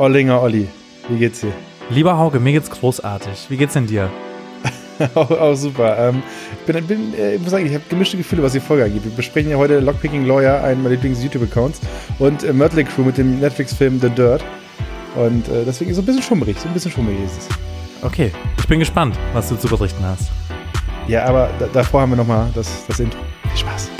Ollinger Olli, wie geht's dir? Lieber Hauke, mir geht's großartig. Wie geht's denn dir? auch, auch, super. Ähm, bin, bin, äh, ich muss sagen, ich habe gemischte Gefühle, was die Folge angeht. Wir besprechen ja heute Lockpicking Lawyer, einen meiner Lieblings-YouTube-Accounts, und äh, Mötley Crew mit dem Netflix-Film The Dirt. Und äh, deswegen so ein bisschen schummerig, so ein bisschen schummerig ist es. Okay, ich bin gespannt, was du zu berichten hast. Ja, aber da, davor haben wir nochmal das, das Intro. Viel Spaß.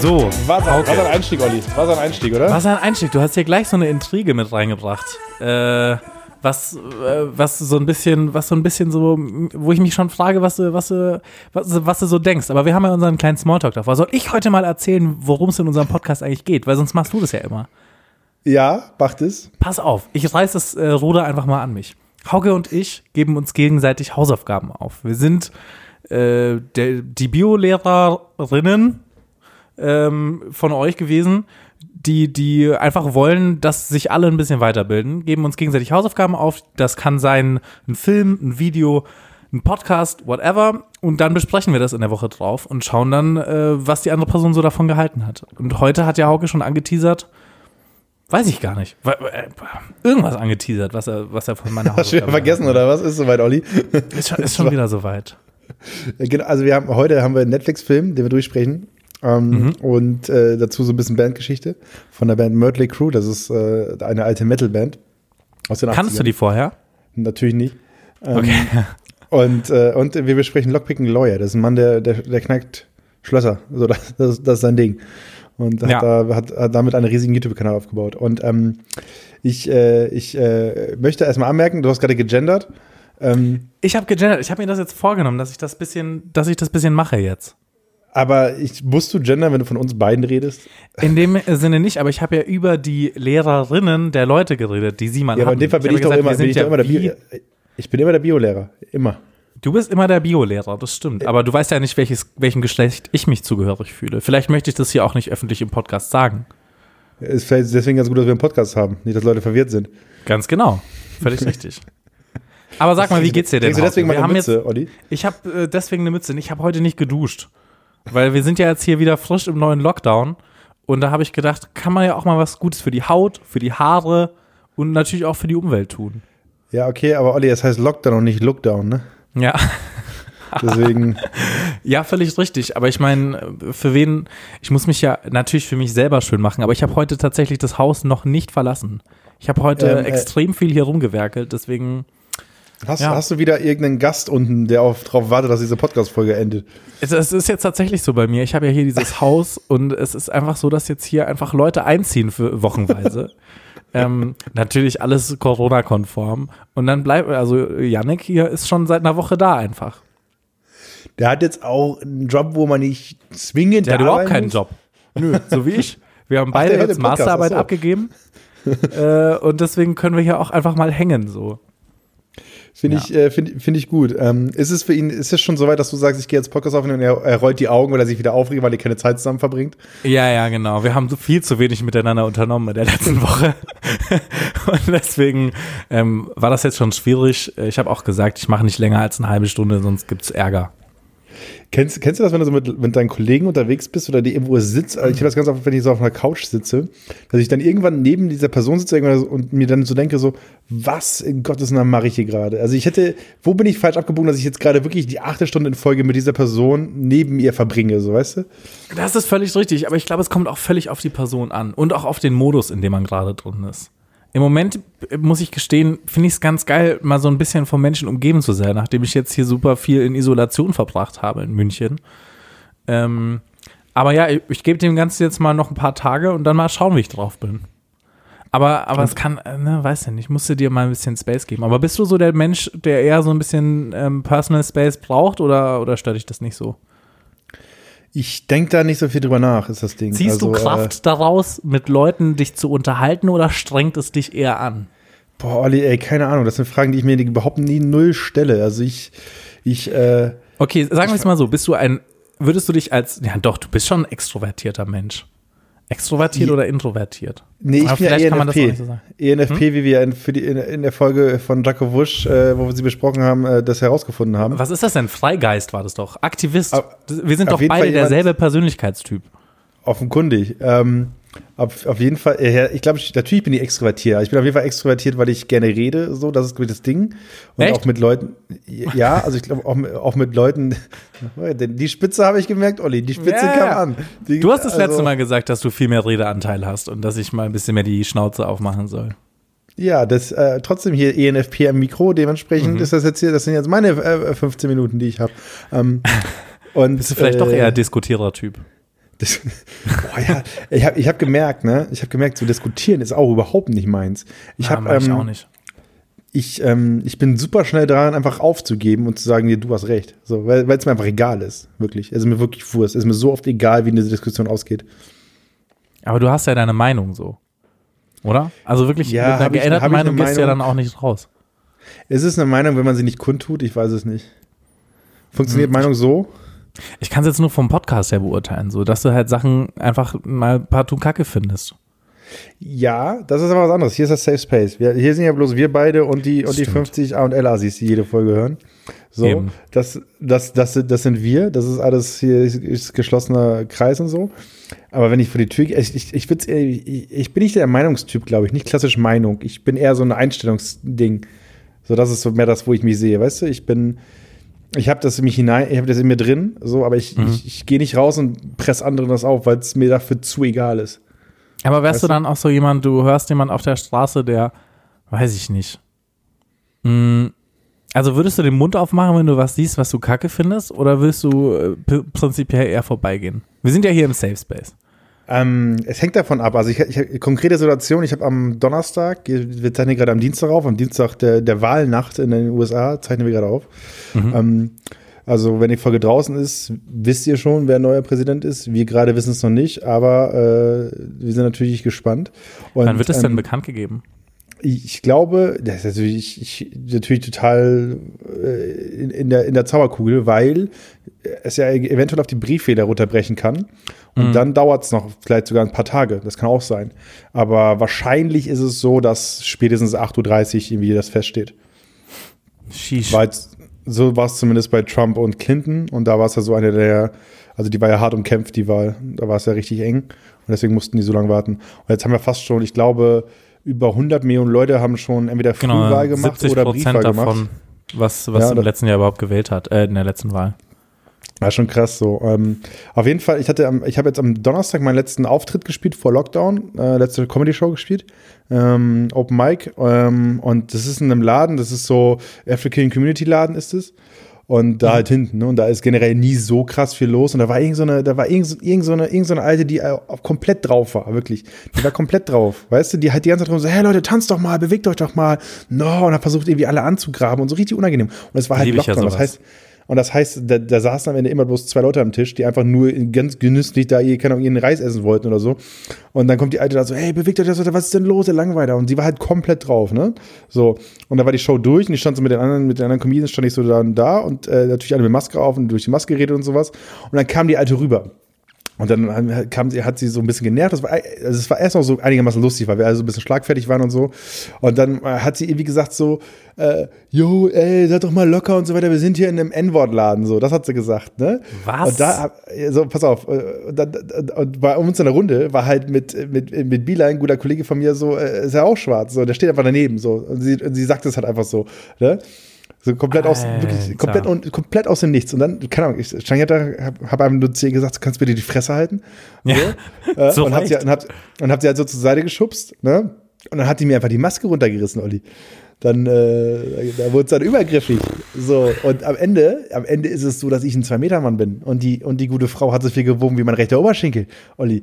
So, War sein, Hauke. war sein Einstieg, Olli. War sein Einstieg, oder? Was ein Einstieg. Du hast hier gleich so eine Intrige mit reingebracht. Äh, was, äh, was so ein bisschen, was so ein bisschen so, wo ich mich schon frage, was du, was du, was, du- was du so denkst. Aber wir haben ja unseren kleinen Smalltalk davor. Soll ich heute mal erzählen, worum es in unserem Podcast eigentlich geht? Weil sonst machst du das ja immer. Ja, macht es. Pass auf, ich reiß das äh, Ruder einfach mal an mich. Hauke und ich geben uns gegenseitig Hausaufgaben auf. Wir sind äh, der, die Biolehrerinnen ähm, von euch gewesen, die, die einfach wollen, dass sich alle ein bisschen weiterbilden, geben uns gegenseitig Hausaufgaben auf. Das kann sein ein Film, ein Video, ein Podcast, whatever. Und dann besprechen wir das in der Woche drauf und schauen dann, äh, was die andere Person so davon gehalten hat. Und heute hat ja Hauke schon angeteasert, weiß ich gar nicht, äh, irgendwas angeteasert, was er, was er von meiner Hast du wieder vergessen, oder was? Ist soweit, Olli? Ist schon, ist schon wieder soweit. Äh, Genau, also wir haben heute haben wir einen Netflix-Film, den wir durchsprechen. Ähm, Mhm. Und äh, dazu so ein bisschen Bandgeschichte von der Band Mötley Crew. Das ist äh, eine alte Metal-Band aus den Kannst du 80ern. die vorher? Natürlich nicht. Ähm, Okay. Und, äh, und wir besprechen Lockpicking Lawyer. Das ist ein Mann, der, der, der knackt Schlösser. So, das, das, das ist sein Ding. Und hat, Ja. da, hat, hat damit einen riesigen YouTube-Kanal aufgebaut. Und ähm, ich, äh, ich äh, möchte erstmal anmerken, du hast gerade gegendert. Ähm, Ich habe gegendert. Ich habe mir das jetzt vorgenommen, dass ich das bisschen, dass ich das bisschen mache jetzt. Aber ich, musst du gendern, wenn du von uns beiden redest? In dem Sinne nicht, aber ich habe ja über die Lehrerinnen der Leute geredet, die sie mal Ja, aber hatten. in dem Fall bin ich, doch gesagt, immer, bin ich ja immer der Bio, Ich bin immer der Biolehrer. Immer. Du bist immer der Biolehrer, das stimmt. Aber du weißt ja nicht, welches, welchem Geschlecht ich mich zugehörig fühle. Vielleicht möchte ich das hier auch nicht öffentlich im Podcast sagen. Es fällt deswegen ganz gut, dass wir einen Podcast haben. Nicht, dass Leute verwirrt sind. Ganz genau. Völlig richtig. Aber sag mal, wie geht's dir denn? Du deswegen mal Wir haben Mütze, Olli? Ich habe äh, deswegen eine Mütze. Ich habe heute nicht geduscht. Weil wir sind ja jetzt hier wieder frisch im neuen Lockdown. Und da habe ich gedacht, kann man ja auch mal was Gutes für die Haut, für die Haare und natürlich auch für die Umwelt tun. Ja, okay, aber Olli, das heißt Lockdown und nicht Lookdown, ne? Ja, Deswegen, ja, völlig richtig. Aber ich meine, für wen, ich muss mich ja natürlich für mich selber schön machen, aber ich habe heute tatsächlich das Haus noch nicht verlassen. Ich habe heute Ähm, äh, extrem viel hier rumgewerkelt, deswegen, hast, Ja. hast du wieder irgendeinen Gast unten, der auf, drauf wartet, dass diese Podcast-Folge endet? es, es ist jetzt tatsächlich so bei mir. Ich habe ja hier dieses Haus und es ist einfach so, dass jetzt hier einfach Leute einziehen für wochenweise. ähm, natürlich alles Corona-konform. Und dann bleibt, also Yannick hier ist schon seit einer Woche da einfach. Der hat jetzt auch einen Job, wo man nicht zwingend Der hat überhaupt keinen muss. Job. Nö, so wie ich. Wir haben Ach, beide hört jetzt Podcast, Masterarbeit ach so. abgegeben. äh, und deswegen können wir hier auch einfach mal hängen, so. Finde Ja. ich, äh, find, find ich gut. Ähm, ist es für ihn, ist es schon so weit, dass du sagst, ich gehe jetzt Podcast aufnehmen und er, er rollt die Augen, weil er sich wieder aufregt, weil ihr keine Zeit zusammen verbringt? Ja, ja, genau. Wir haben viel zu wenig miteinander unternommen in der letzten Woche. und deswegen ähm, war das jetzt schon schwierig. Ich habe auch gesagt, ich mache nicht länger als eine halbe Stunde, sonst gibt's Ärger. Kennst, kennst du das, wenn du so mit, mit deinen Kollegen unterwegs bist oder die irgendwo sitzt? Also ich habe das ganz oft, wenn ich so auf einer Couch sitze, dass ich dann irgendwann neben dieser Person sitze und mir dann so denke, so, was in Gottes Namen mache ich hier gerade? Also ich hätte, wo bin ich falsch abgebogen, dass ich jetzt gerade wirklich die achte Stunde in Folge mit dieser Person neben ihr verbringe, so weißt du? Das ist völlig richtig, aber ich glaube, es kommt auch völlig auf die Person an und auch auf den Modus, in dem man gerade drin ist. Im Moment äh, muss ich gestehen, finde ich es ganz geil, mal so ein bisschen vom Menschen umgeben zu sein, nachdem ich jetzt hier super viel in Isolation verbracht habe in München. Ähm, aber ja, ich, ich gebe dem Ganzen jetzt mal noch ein paar Tage und dann mal schauen, wie ich drauf bin. Aber, aber es kann, äh, ne, weiß ja nicht, musst du dir mal ein bisschen Space geben. Aber bist du so der Mensch, der eher so ein bisschen ähm, Personal Space braucht oder, oder stört dich das nicht so? Ich denke da nicht so viel drüber nach, ist das Ding. Ziehst du Also, Kraft daraus, mit Leuten dich zu unterhalten oder strengt es dich eher an? Äh, boah, Olli, ey, keine Ahnung. Das sind Fragen, die ich mir überhaupt nie null stelle. Also ich, ich, äh, Okay, sagen wir es mal so, bist du ein, würdest du dich als, ja doch, du bist schon ein extrovertierter Mensch. Extrovertiert Je- oder introvertiert? Nee, ich Aber bin ja vielleicht kann man das auch ENFP. nicht so sagen. ENFP, wie wir in, für die, in, in der Folge von Jaco Wusch, äh, wo wir sie besprochen haben, äh, das herausgefunden haben. Was ist das denn? Freigeist war das doch. Aktivist. Auf- Wir sind doch beide derselbe Persönlichkeitstyp. Offenkundig. Ähm, auf, auf jeden Fall, äh, ich glaube, ich- natürlich bin ich extrovertiert. Ich bin auf jeden Fall extrovertiert, weil ich gerne rede, so, das ist ich, das Ding. Und Echt? auch mit Leuten, ja, also ich glaube auch, mit- auch mit Leuten, die Spitze habe ich gemerkt, Olli, die Spitze Ja, kam an. Die, Du hast das also, letzte Mal gesagt, dass du viel mehr Redeanteil hast und dass ich mal ein bisschen mehr die Schnauze aufmachen soll. Ja, das, äh, trotzdem hier ENFP am Mikro, dementsprechend Mhm. ist das jetzt hier, das sind jetzt meine äh, 15 Minuten, die ich habe. Ähm, und, Bist du vielleicht äh, doch eher Diskutierer-Typ? Das, boah, ja, ich habe ich hab gemerkt, ne? Ich habe gemerkt, zu diskutieren ist auch überhaupt nicht meins. Ich Ja, habe ich ähm, auch nicht. ich, ähm, ich bin super schnell dran, einfach aufzugeben und zu sagen, nee, du hast recht. So, weil es mir einfach egal ist, wirklich. Es ist mir wirklich Wurst. Es ist mir so oft egal, wie eine Diskussion ausgeht. Aber du hast ja deine Meinung so. Oder? Also wirklich, Ja, mit einer geänderten ich Meinung gehst du ja dann auch nicht raus. Es ist eine Meinung, wenn man sie nicht kundtut, ich weiß es nicht. Funktioniert Hm. Meinung so? Ich kann es jetzt nur vom Podcast her beurteilen, so dass du halt Sachen einfach mal partout kacke findest. Ja, das ist aber was anderes. Hier ist das Safe Space. Wir, hier sind ja bloß wir beide und die, und die Stimmt. 50 A und L Assis, die jede Folge hören. So, Eben. das, das, das, sind- das sind wir. Das ist alles hier ist, ist geschlossener Kreis und so. Aber wenn ich vor die Tür gehe, ich, ich, ich, ich, ich bin nicht der Meinungstyp, glaube ich, nicht klassisch Meinung. Ich bin eher so ein Einstellungsding. So, das ist so mehr das, wo ich mich sehe. Weißt du, ich bin, ich habe das in mich hinein, ich habe das in mir drin, so, aber ich, Mhm. ich, ich gehe nicht raus und presse anderen das auf, weil es mir dafür zu egal ist. Aber wärst Weißt du dann auch so jemand, du hörst jemand auf der Straße, der, weiß ich nicht. Mm, Also würdest du den Mund aufmachen, wenn du was siehst, was du kacke findest, oder willst du äh, prinzipiell eher vorbeigehen? Wir sind ja hier im Safe Space. Ähm, es hängt davon ab. Also ich, ich konkrete Situation, ich habe am Donnerstag, wir zeichnen gerade am Dienstag auf, am Dienstag der, der Wahlnacht in den USA, zeichnen wir gerade auf. Mhm. Ähm, also wenn die Folge draußen ist, wisst ihr schon, wer neuer Präsident ist. Wir gerade wissen es noch nicht, aber äh, wir sind natürlich gespannt. Und, Wann wird denn ähm, bekannt gegeben? Ich glaube, das ist natürlich, ich, natürlich total äh, in, in, der, in der Zauberkugel, weil es ja eventuell auf die Brieffehler runterbrechen kann. Und Mhm. dann dauert es noch vielleicht sogar ein paar Tage. Das kann auch sein. Aber wahrscheinlich ist es so, dass spätestens 8.30 Uhr irgendwie das feststeht. Sheesh. Jetzt, so war es zumindest bei Trump und Clinton. Und da war es ja so eine der, also die war ja hart umkämpft, die Wahl. Da war es ja richtig eng. Und deswegen mussten die so lange warten. Und jetzt haben wir fast schon, ich glaube, über 100 Millionen Leute haben schon entweder Frühwahl Genau, gemacht 70 oder Briefwahl gemacht. davon, was, was Ja, im letzten Jahr überhaupt gewählt hat, äh, in der letzten Wahl. Ja, schon krass so. Ähm, auf jeden Fall, ich hatte, am- ich habe jetzt am Donnerstag meinen letzten Auftritt gespielt vor Lockdown, äh, letzte Comedy-Show gespielt, ähm, Open Mic. Ähm, und das ist in einem Laden, das ist so African Community Laden ist es. Und da halt hinten, ne? Und da ist generell nie so krass viel los. Und da war irgend so eine, da war irgend so, irgend so eine, irgend so eine alte, die äh, komplett drauf war, wirklich. Die war komplett drauf. Weißt du, die hat die ganze Zeit rum so, hey Leute, tanzt doch mal, bewegt euch doch mal. No, und hat versucht irgendwie alle anzugraben und so richtig unangenehm. Und es war halt Liebe ich ja Lockdown. das heißt, und das heißt, da, da saßen am Ende immer bloß zwei Leute am Tisch, die einfach nur ganz genüsslich da ihr, keine Ahnung, ihren Reis essen wollten oder so. Und dann kommt die Alte da so, hey, bewegt euch das, was ist denn los, ihr Langweiler? Und sie war halt komplett drauf, ne? So. Und da war die Show durch und ich stand so mit den anderen, mit den anderen Comedians, stand ich so da und da und äh, natürlich alle mit Maske auf und durch die Maske geredet und sowas. Und dann kam die Alte rüber. Und dann kam sie, hat sie so ein bisschen genervt. Das war, also es war erst noch so einigermaßen lustig, weil wir also ein bisschen schlagfertig waren und so. Und dann äh, hat sie irgendwie gesagt so, äh, yo, ey, seid doch mal locker und so weiter. Wir sind hier in einem N-Wort-Laden, so. Das hat sie gesagt, ne? Was? Und da, so, pass auf. äh, Und, dann, und bei uns in der Runde war halt mit, mit, mit Bila, ein guter Kollege von mir, so, äh, ist ja auch schwarz, so. Der steht einfach daneben, so. Und sie, und sie sagt es halt einfach so, ne? So komplett aus, wirklich, komplett, und, komplett aus dem Nichts. Und dann, keine Ahnung, ich, Shangetta hab, hab einem nur zu ihr gesagt, du kannst bitte die Fresse halten. Ja, Äh, zu und, hab sie, Recht. und, hab, und hab sie halt so zur Seite geschubst, ne? Und dann hat die mir einfach die Maske runtergerissen, Olli. Dann, äh, da wurde es dann übergriffig. So, und am Ende, am Ende ist es so, dass ich ein Zwei-Meter-Mann bin. Und die, und die gute Frau hat so viel gewogen wie mein rechter Oberschenkel, Olli.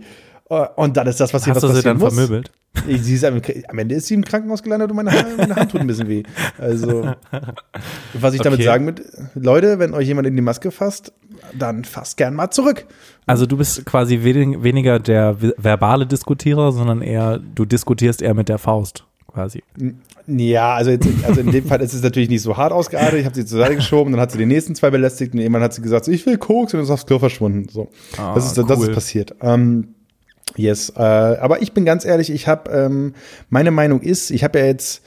Äh, Und dann ist das, was hier Hast was du sie dann muss. vermöbelt? Ich, sie ist am, am Ende ist sie im Krankenhaus gelandet und meine, Hand- meine Hand tut ein bisschen weh. Also, was ich damit Okay. sagen mit, Leute, wenn euch jemand in die Maske fasst, dann fasst gern mal zurück. Also du bist quasi wenig, weniger der verbale Diskutierer, sondern eher, du diskutierst eher mit der Faust. quasi. Ja, also, jetzt, also in dem Fall ist es natürlich nicht so hart ausgeartet. Ich habe sie zur Seite geschoben, dann hat sie die nächsten zwei belästigt und irgendwann hat sie gesagt, so, ich will Koks und ist aufs Klo verschwunden. So, Ah, das, ist, das cool. ist passiert. Ähm, yes, äh, aber ich bin ganz ehrlich, ich habe, ähm, meine Meinung ist, ich habe ja jetzt,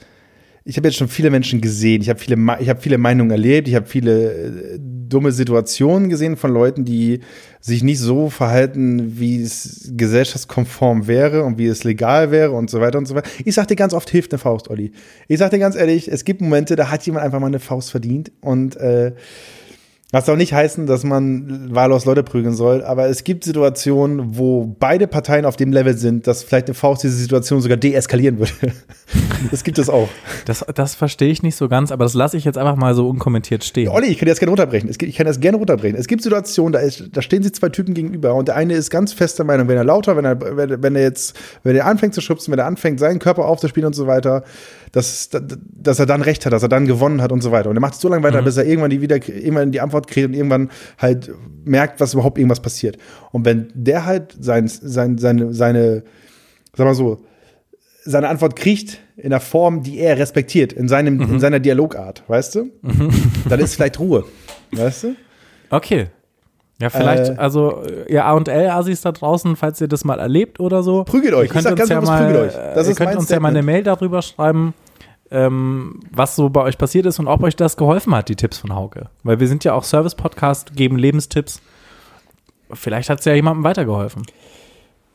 ich habe jetzt schon viele Menschen gesehen, ich habe viele, ich habe viele Meinungen erlebt, ich habe viele äh, dumme Situationen gesehen von Leuten, die sich nicht so verhalten, wie es gesellschaftskonform wäre und wie es legal wäre und so weiter und so weiter. Ich sag dir ganz oft, hilft eine Faust, Olli. Ich sag dir ganz ehrlich, es gibt Momente, da hat jemand einfach mal eine Faust verdient und äh, das soll nicht heißen, dass man wahllos Leute prügeln soll, aber es gibt Situationen, wo beide Parteien auf dem Level sind, dass vielleicht eine Faust diese Situation sogar deeskalieren würde. Das gibt es auch. Das, das verstehe ich nicht so ganz, aber das lasse ich jetzt einfach mal so unkommentiert stehen. Olli, ich kann das gerne runterbrechen. Gibt, ich kann das gerne runterbrechen. Es gibt Situationen, da, ist, da stehen sich zwei Typen gegenüber und der eine ist ganz fester Meinung, wenn er lauter, wenn er, wenn, wenn er jetzt, wenn er anfängt zu schubsen, wenn er anfängt, seinen Körper aufzuspielen und so weiter, dass, dass er dann recht hat, dass er dann gewonnen hat und so weiter. Und er macht es so lange weiter, bis er irgendwann die wieder, irgendwann die Antwort kriegt und irgendwann halt merkt, was überhaupt irgendwas passiert. Und wenn der halt sein, sein, seine, seine, sag mal so, seine Antwort kriegt in der Form, die er respektiert, in, seinem, in seiner Dialogart, weißt du? Dann ist vielleicht Ruhe, weißt du? Okay. Ja, vielleicht, Äh, also ihr A und L-Asis da draußen, falls ihr das mal erlebt oder so. Prügelt euch. Ihr könnt Ich sag uns ganz ja mal, prügelt euch. Das ihr könnt uns ja mal eine Statement. Mail darüber schreiben, ähm, was so bei euch passiert ist und ob euch das geholfen hat, die Tipps von Hauke. Weil wir sind ja auch Service-Podcast, geben Lebenstipps. Vielleicht hat es ja jemandem weitergeholfen.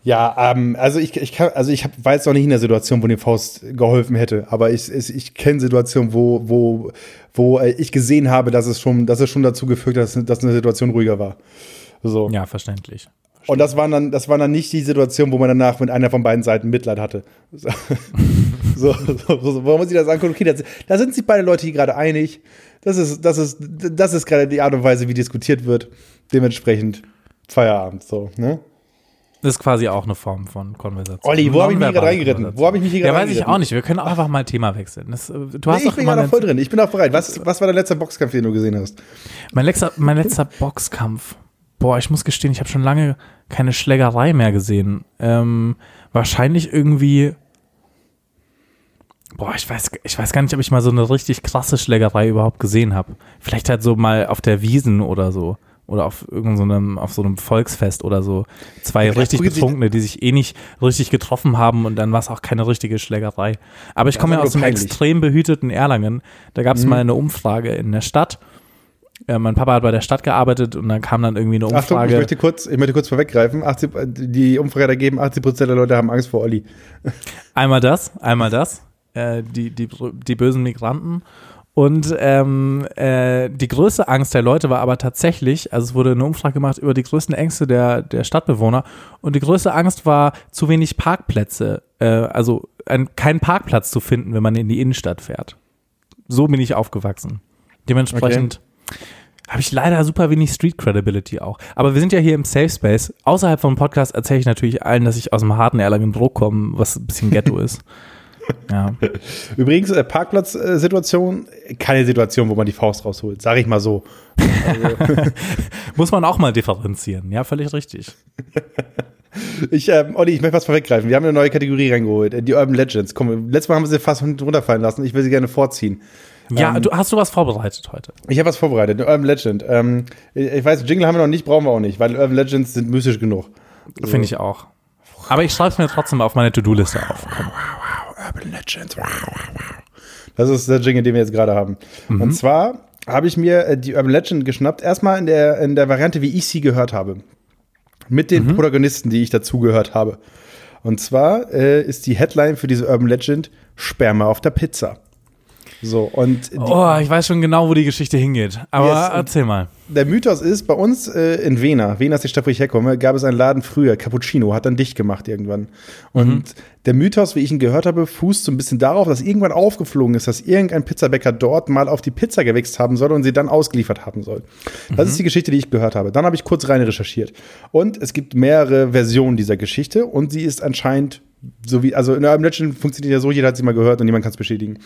Ja, ähm, also ich, ich kann, also ich hab, war jetzt noch nicht in der Situation, wo die Faust geholfen hätte, aber ich, ich, ich kenne Situationen, wo, wo, wo äh, ich gesehen habe, dass es schon, dass es schon dazu geführt hat, dass, dass eine Situation ruhiger war. So. Ja, verständlich. Und das waren dann, das waren dann nicht die Situationen, wo man danach mit einer von beiden Seiten Mitleid hatte. So, so, so, so wo man sich das anguckt, okay, das, da sind sich beide Leute hier gerade einig. Das ist, das ist, das ist gerade die Art und Weise, wie diskutiert wird. Dementsprechend Feierabend, so, ne? Das ist quasi auch eine Form von Konversation. Olli, wo habe ich mich gerade reingeritten? Wo habe ich mich hier Ja, gerade weiß ich auch nicht. Wir können auch einfach mal Thema wechseln. Das, äh, du hast Nee, ich bin gerade voll drin. Ich bin auch bereit. Was, was war der letzte Boxkampf, den du gesehen hast? Mein letzter, mein letzter Boxkampf. Boah, ich muss gestehen, ich habe schon lange keine Schlägerei mehr gesehen. Ähm, wahrscheinlich irgendwie. Boah, ich weiß, ich weiß gar nicht, ob ich mal so eine richtig krasse Schlägerei überhaupt gesehen habe. Vielleicht halt so mal auf der Wiesen oder so. Oder auf irgendeinem, so einem- auf so einem Volksfest oder so. Zwei vielleicht richtig Betrunkene, die sich eh nicht richtig getroffen haben und dann war es auch keine richtige Schlägerei. Aber ich komme ja aus einem extrem behüteten Erlangen. Da gab es Mhm. mal eine Umfrage in der Stadt. Ja, mein Papa hat bei der Stadt gearbeitet und dann kam dann irgendwie eine Achtung, ich Umfrage. möchte kurz, ich möchte kurz vorweggreifen. 80, die Umfrage hat ergeben, 80 Prozent der Leute haben Angst vor Olli. Einmal das, einmal das, äh, die, die, die bösen Migranten. Und ähm, äh, die größte Angst der Leute war aber tatsächlich, also es wurde eine Umfrage gemacht über die größten Ängste der, der Stadtbewohner. Und die größte Angst war zu wenig Parkplätze, äh, also ein, keinen Parkplatz zu finden, wenn man in die Innenstadt fährt. So bin ich aufgewachsen. Dementsprechend habe ich leider super wenig Street Credibility auch. Aber wir sind ja hier im Safe Space. Außerhalb vom Podcast erzähle ich natürlich allen, dass ich aus dem harten Erlangen Druck komme, was ein bisschen Ghetto ist. Ja. Übrigens, äh, Parkplatzsituation, keine Situation, wo man die Faust rausholt, sage ich mal so. Muss man auch mal differenzieren. Ja, völlig richtig. Ich, ähm, Olli, ich möchte was vorweggreifen. Wir haben eine neue Kategorie reingeholt, äh, die Urban Legends. Komm, letztes Mal haben wir sie fast runterfallen lassen. Ich will sie gerne vorziehen. Ja, du, hast du was vorbereitet heute? Ich habe was vorbereitet, eine Urban Legend. Ähm, ich ich weiß, Jingle haben wir noch nicht, brauchen wir auch nicht, weil Urban Legends sind mystisch genug. Finde ich auch. Aber ich schreibe es mir trotzdem auf meine To-Do-Liste auf. Komm. Urban Legends. Das ist der Jingle, den wir jetzt gerade haben. Und zwar habe ich mir äh, die Urban Legend geschnappt, erstmal in der, in der Variante, wie ich sie gehört habe. Mit den Protagonisten, die ich dazu gehört habe. Und zwar äh, ist die Headline für diese Urban Legend Sperma auf der Pizza. So, und die, Oh, ich weiß schon genau, wo die Geschichte hingeht. Aber Yes, erzähl mal. der Mythos ist, bei uns äh, in Vena, Vena ist die Stadt, wo ich herkomme, gab es einen Laden früher, Cappuccino, hat dann dicht gemacht irgendwann. Und der Mythos, wie ich ihn gehört habe, fußt so ein bisschen darauf, dass irgendwann aufgeflogen ist, dass irgendein Pizzabäcker dort mal auf die Pizza gewichst haben soll und sie dann ausgeliefert haben soll. Das ist die Geschichte, die ich gehört habe. Dann habe ich kurz rein recherchiert. Und es gibt mehrere Versionen dieser Geschichte und sie ist anscheinend so wie, also in Urban Legend funktioniert ja so, jeder hat sie mal gehört und niemand kann es bestätigen.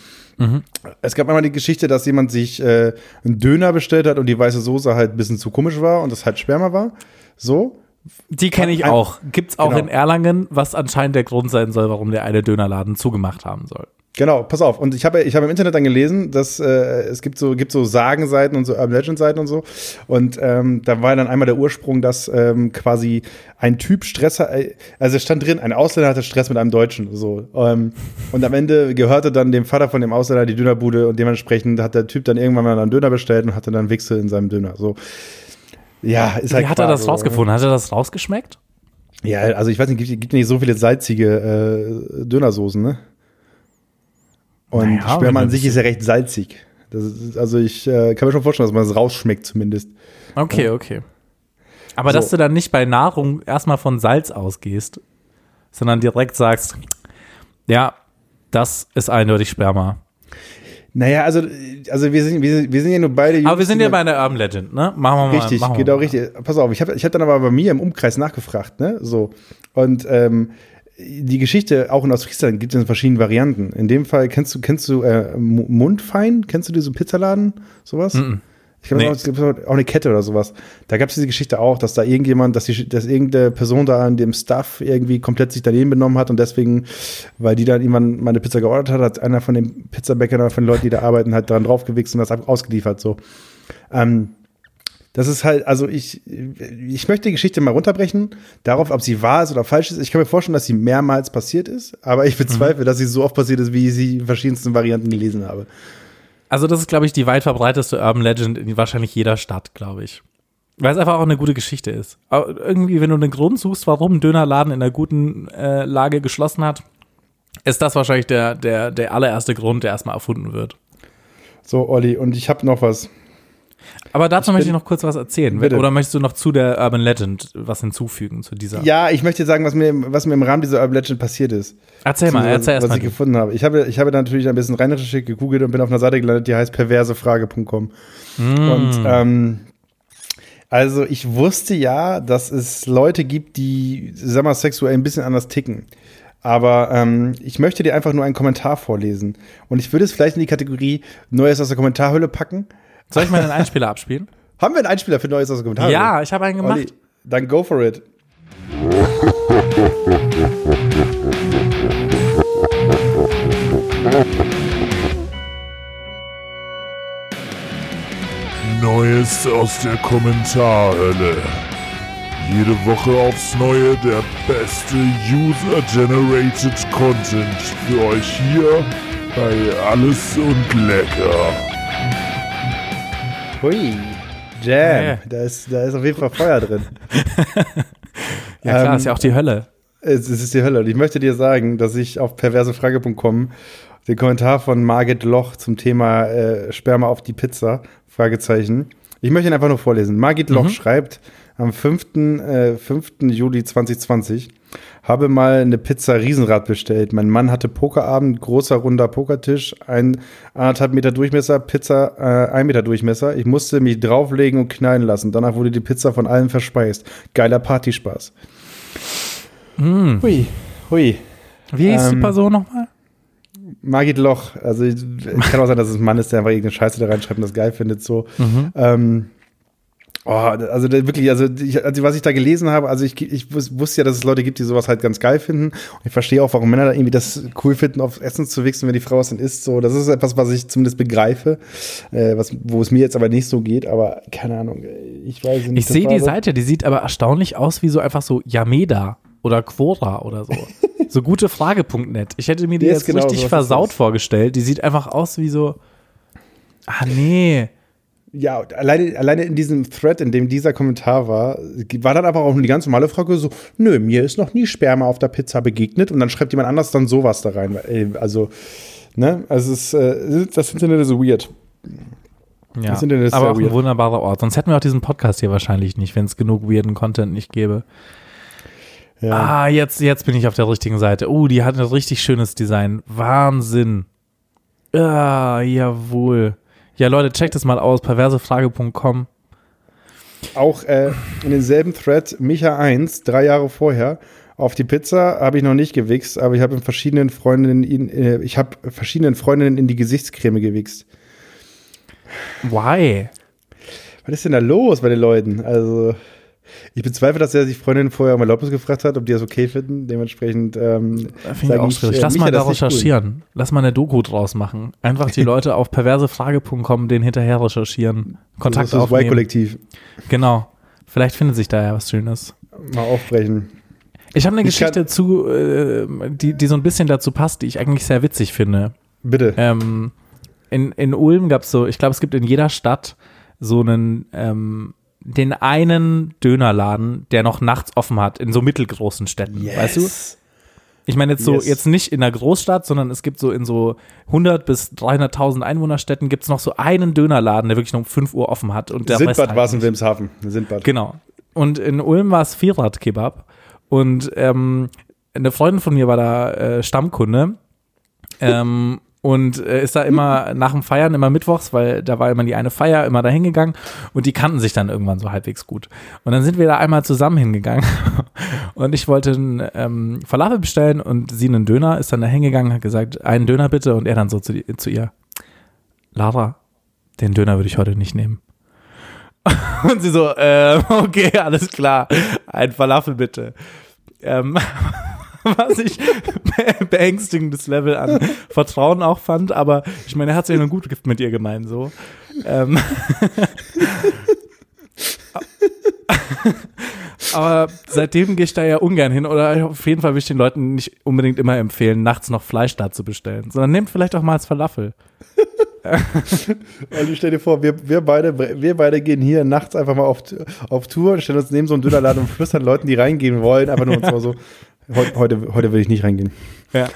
Es gab einmal die Geschichte, dass jemand sich äh, einen Döner bestellt hat und die weiße Soße halt ein bisschen zu komisch war und das halt Sperma war. So. Die kenne ich auch. Gibt's auch Genau. in Erlangen, was anscheinend der Grund sein soll, warum der eine Dönerladen zugemacht haben soll. Genau, pass auf. Und ich habe ich habe im Internet dann gelesen, dass äh, es gibt so gibt so Sagenseiten und so Urban Legend Seiten und so. Und ähm, da war dann einmal der Ursprung, dass ähm, quasi ein Typ Stress, hat- äh, also es stand drin, ein Ausländer hatte Stress mit einem Deutschen. So. Ähm, und am Ende gehörte dann dem Vater von dem Ausländer die Dönerbude und dementsprechend hat der Typ dann irgendwann mal einen Döner bestellt und hatte dann Wichse in seinem Döner. So. Ja, ist halt Wie hat er das so. rausgefunden? Hat er das rausgeschmeckt? Ja, also ich weiß nicht, gibt, gibt nicht so viele salzige äh, Dönersoßen, ne? Und Naja, Sperma an sich ist ja recht salzig. Das ist, also ich äh, kann mir schon vorstellen, dass man es rausschmeckt zumindest. Okay, okay. Aber So. dass du dann nicht bei Nahrung erstmal von Salz ausgehst, sondern direkt sagst, ja, das ist eindeutig Sperma. Naja, also, also wir, sind, wir, sind, wir sind ja nur beide Aber wir sind ja bei einer Urban Legend, ne? Machen wir mal. Richtig, machen genau richtig. Pass auf, ich habe ich hab dann aber bei mir im Umkreis nachgefragt, ne? So. Und ähm, die Geschichte, auch in Ostfriesland, gibt es in verschiedenen Varianten. In dem Fall kennst du, kennst du äh, Mu- Mundfein? Kennst du diese Pizzaladen? Sowas? Ich glaube, Nee. es gibt auch eine Kette oder sowas. Da gab es diese Geschichte auch, dass da irgendjemand, dass, die, dass irgendeine Person da an dem Stuff irgendwie komplett sich daneben benommen hat und deswegen, weil die dann jemand meine Pizza geordert hat, hat einer von den Pizzabäckern oder von den Leuten, die da arbeiten, halt daran draufgewichst und das ausgeliefert. So. Ähm, das ist halt, also ich, ich möchte die Geschichte mal runterbrechen, darauf, ob sie wahr ist oder falsch ist. Ich kann mir vorstellen, dass sie mehrmals passiert ist, aber ich bezweifle, dass sie so oft passiert ist, wie ich sie in verschiedensten Varianten gelesen habe. Also, das ist, glaube ich, die weit verbreiteste Urban Legend in wahrscheinlich jeder Stadt, glaube ich. Weil es einfach auch eine gute Geschichte ist. Aber irgendwie, wenn du einen Grund suchst, warum ein Dönerladen in einer guten äh, Lage geschlossen hat, ist das wahrscheinlich der, der, der allererste Grund, der erstmal erfunden wird. So, Olli, und ich habe noch was. Aber dazu Ich möchte ich bin- noch kurz was erzählen. Bitte. Oder möchtest du noch zu der Urban Legend was hinzufügen, zu dieser? Ja, ich möchte sagen, was mir, was mir im Rahmen dieser Urban Legend passiert ist. Erzähl mal, was, erzähl was erst mal. ich gefunden habe. Ich habe, ich habe da natürlich ein bisschen reinrecherchiert, gegoogelt und bin auf einer Seite gelandet, die heißt perversefrage.com. Mm. Und ähm, also ich wusste ja, dass es Leute gibt, die, sag mal, sexuell ein bisschen anders ticken. Aber ähm, ich möchte dir einfach nur einen Kommentar vorlesen. Und ich würde es vielleicht in die Kategorie Neues aus der Kommentarhöhle packen. Soll ich mal den Einspieler abspielen? Haben wir einen Einspieler für Neues aus der Kommentarhöhle? ja, ich habe einen gemacht. Olli, dann go for it. Neues aus der Kommentarhölle. Jede Woche aufs Neue der beste User-Generated Content für euch hier bei Alles und Lecker. Hui. Jam. Ja. Da, ist, da ist auf jeden Fall Feuer drin. Ja, klar, Ähm, ist ja auch die Hölle. Es, es ist die Hölle. Und ich möchte dir sagen, dass ich auf perversefrage.com den Kommentar von Margit Loch zum Thema äh, Sperma auf die Pizza, Fragezeichen. Ich möchte ihn einfach nur vorlesen. Margit Loch schreibt am 5. Äh, 5. Juli 2020, habe mal eine Pizza Riesenrad bestellt. Mein Mann hatte Pokerabend, großer runder Pokertisch, ein anderthalb Meter Durchmesser, Pizza äh, ein Meter Durchmesser. Ich musste mich drauflegen und knallen lassen. Danach wurde die Pizza von allen verspeist. Geiler Partyspaß. Hui, hui. Wie hieß die ähm, Person nochmal? Margit Loch, also ich- es kann auch sein, dass es ein Mann ist, der einfach irgendeine Scheiße da reinschreibt und das geil findet. So. Ähm, oh, also wirklich, also, ich, also was ich da gelesen habe, also ich, ich wus- wusste ja, dass es Leute gibt, die sowas halt ganz geil finden. Und ich verstehe auch, warum Männer da irgendwie das cool finden, auf Essen zu wichsen, wenn die Frau es dann isst. So, das ist etwas, was ich zumindest begreife, äh, was, wo es mir jetzt aber nicht so geht, aber keine Ahnung, ich weiß nicht. Ich sehe die Seite, die sieht aber erstaunlich aus wie so einfach so Yameda oder Quora oder so. so gute Frage.net. Ich hätte mir die ist jetzt genau richtig so, was versaut vorgestellt. Die sieht einfach aus wie so. Ah, nee. Ja, alleine, alleine in diesem Thread, in dem dieser Kommentar war, war dann aber auch die ganz normale Frage so, nö, mir ist noch nie Sperma auf der Pizza begegnet und dann schreibt jemand anders dann sowas da rein. Ey, Also, ne, also es ist, äh, das Internet ist weird. Ja. Das Internet ist aber auch ein weird. wunderbarer Ort. Sonst hätten wir auch diesen Podcast hier wahrscheinlich nicht, wenn es genug weirden Content nicht gäbe. Ja. Ah, jetzt, jetzt bin ich auf der richtigen Seite. Oh, die hat ein richtig schönes Design. Wahnsinn. Ah, jawohl. Ja, Leute, checkt es mal aus. Perversefrage.com. Auch äh, in denselben Thread, Micha 1, drei Jahre vorher, auf die Pizza habe ich noch nicht gewichst, aber ich habe verschiedenen Freundinnen, in, äh, ich habe verschiedenen Freundinnen in die Gesichtscreme gewichst. Why? Was ist denn da los bei den Leuten? Also, Ich bezweifle, dass er sich Freundin vorher um Erlaubnis gefragt hat, ob die das okay finden. Dementsprechend ähm, Finde ich sage auch ich, schwierig. äh, Lass mal da recherchieren. Lass mal eine Doku draus machen. Einfach die Leute auf perversefrage.com den hinterher recherchieren. Kontakt das ist das. Y-Kollektiv. Genau. Vielleicht findet sich da ja was Schönes. Mal aufbrechen. Ich habe eine Ich Geschichte zu, äh, die, die so ein bisschen dazu passt, die ich eigentlich sehr witzig finde. Bitte. Ähm, in, in Ulm gab es so, ich glaube, es gibt in jeder Stadt so einen, ähm, den einen Dönerladen, der noch nachts offen hat, in so mittelgroßen Städten. Weißt du? Ich meine jetzt so, Yes. jetzt nicht in einer Großstadt, sondern es gibt so in so 100 bis 300.000 Einwohnerstädten gibt es noch so einen Dönerladen, der wirklich noch um 5 Uhr offen hat. Und der Sindbad halt war es in. Wilmshaven. Sindbad. Genau. Und in Ulm war es Vierrad-Kebab. Und ähm, eine Freundin von mir war da äh, Stammkunde. Ähm, und äh, ist da immer nach dem Feiern immer mittwochs, weil da war immer die eine Feier, immer da hingegangen und die kannten sich dann irgendwann so halbwegs gut. Und dann sind wir da einmal zusammen hingegangen und ich wollte einen ähm, Falafel bestellen und sie einen Döner, ist dann da hingegangen, hat gesagt, einen Döner bitte und er dann so zu, zu ihr, Lara, den Döner würde ich heute nicht nehmen. Und sie so, äh, okay, alles klar. Ein Falafel bitte. Ähm, was ich be beängstigendes Level an Vertrauen auch fand, aber ich meine, er hat sich ja nur gut mit ihr gemeint, so. Ähm, aber seitdem gehe ich da ja ungern hin oder auf jeden Fall will ich den Leuten nicht unbedingt immer empfehlen, nachts noch Fleisch da zu bestellen, sondern nehmt vielleicht auch mal als Falafel. Also stell dir vor, wir, wir, beide, wir beide gehen hier nachts einfach mal auf, auf Tour und stellen uns neben so einen Dönerladen und flüstern Leuten, die reingehen wollen, einfach nur uns mal so, heute, heute, heute will ich nicht reingehen. Ja.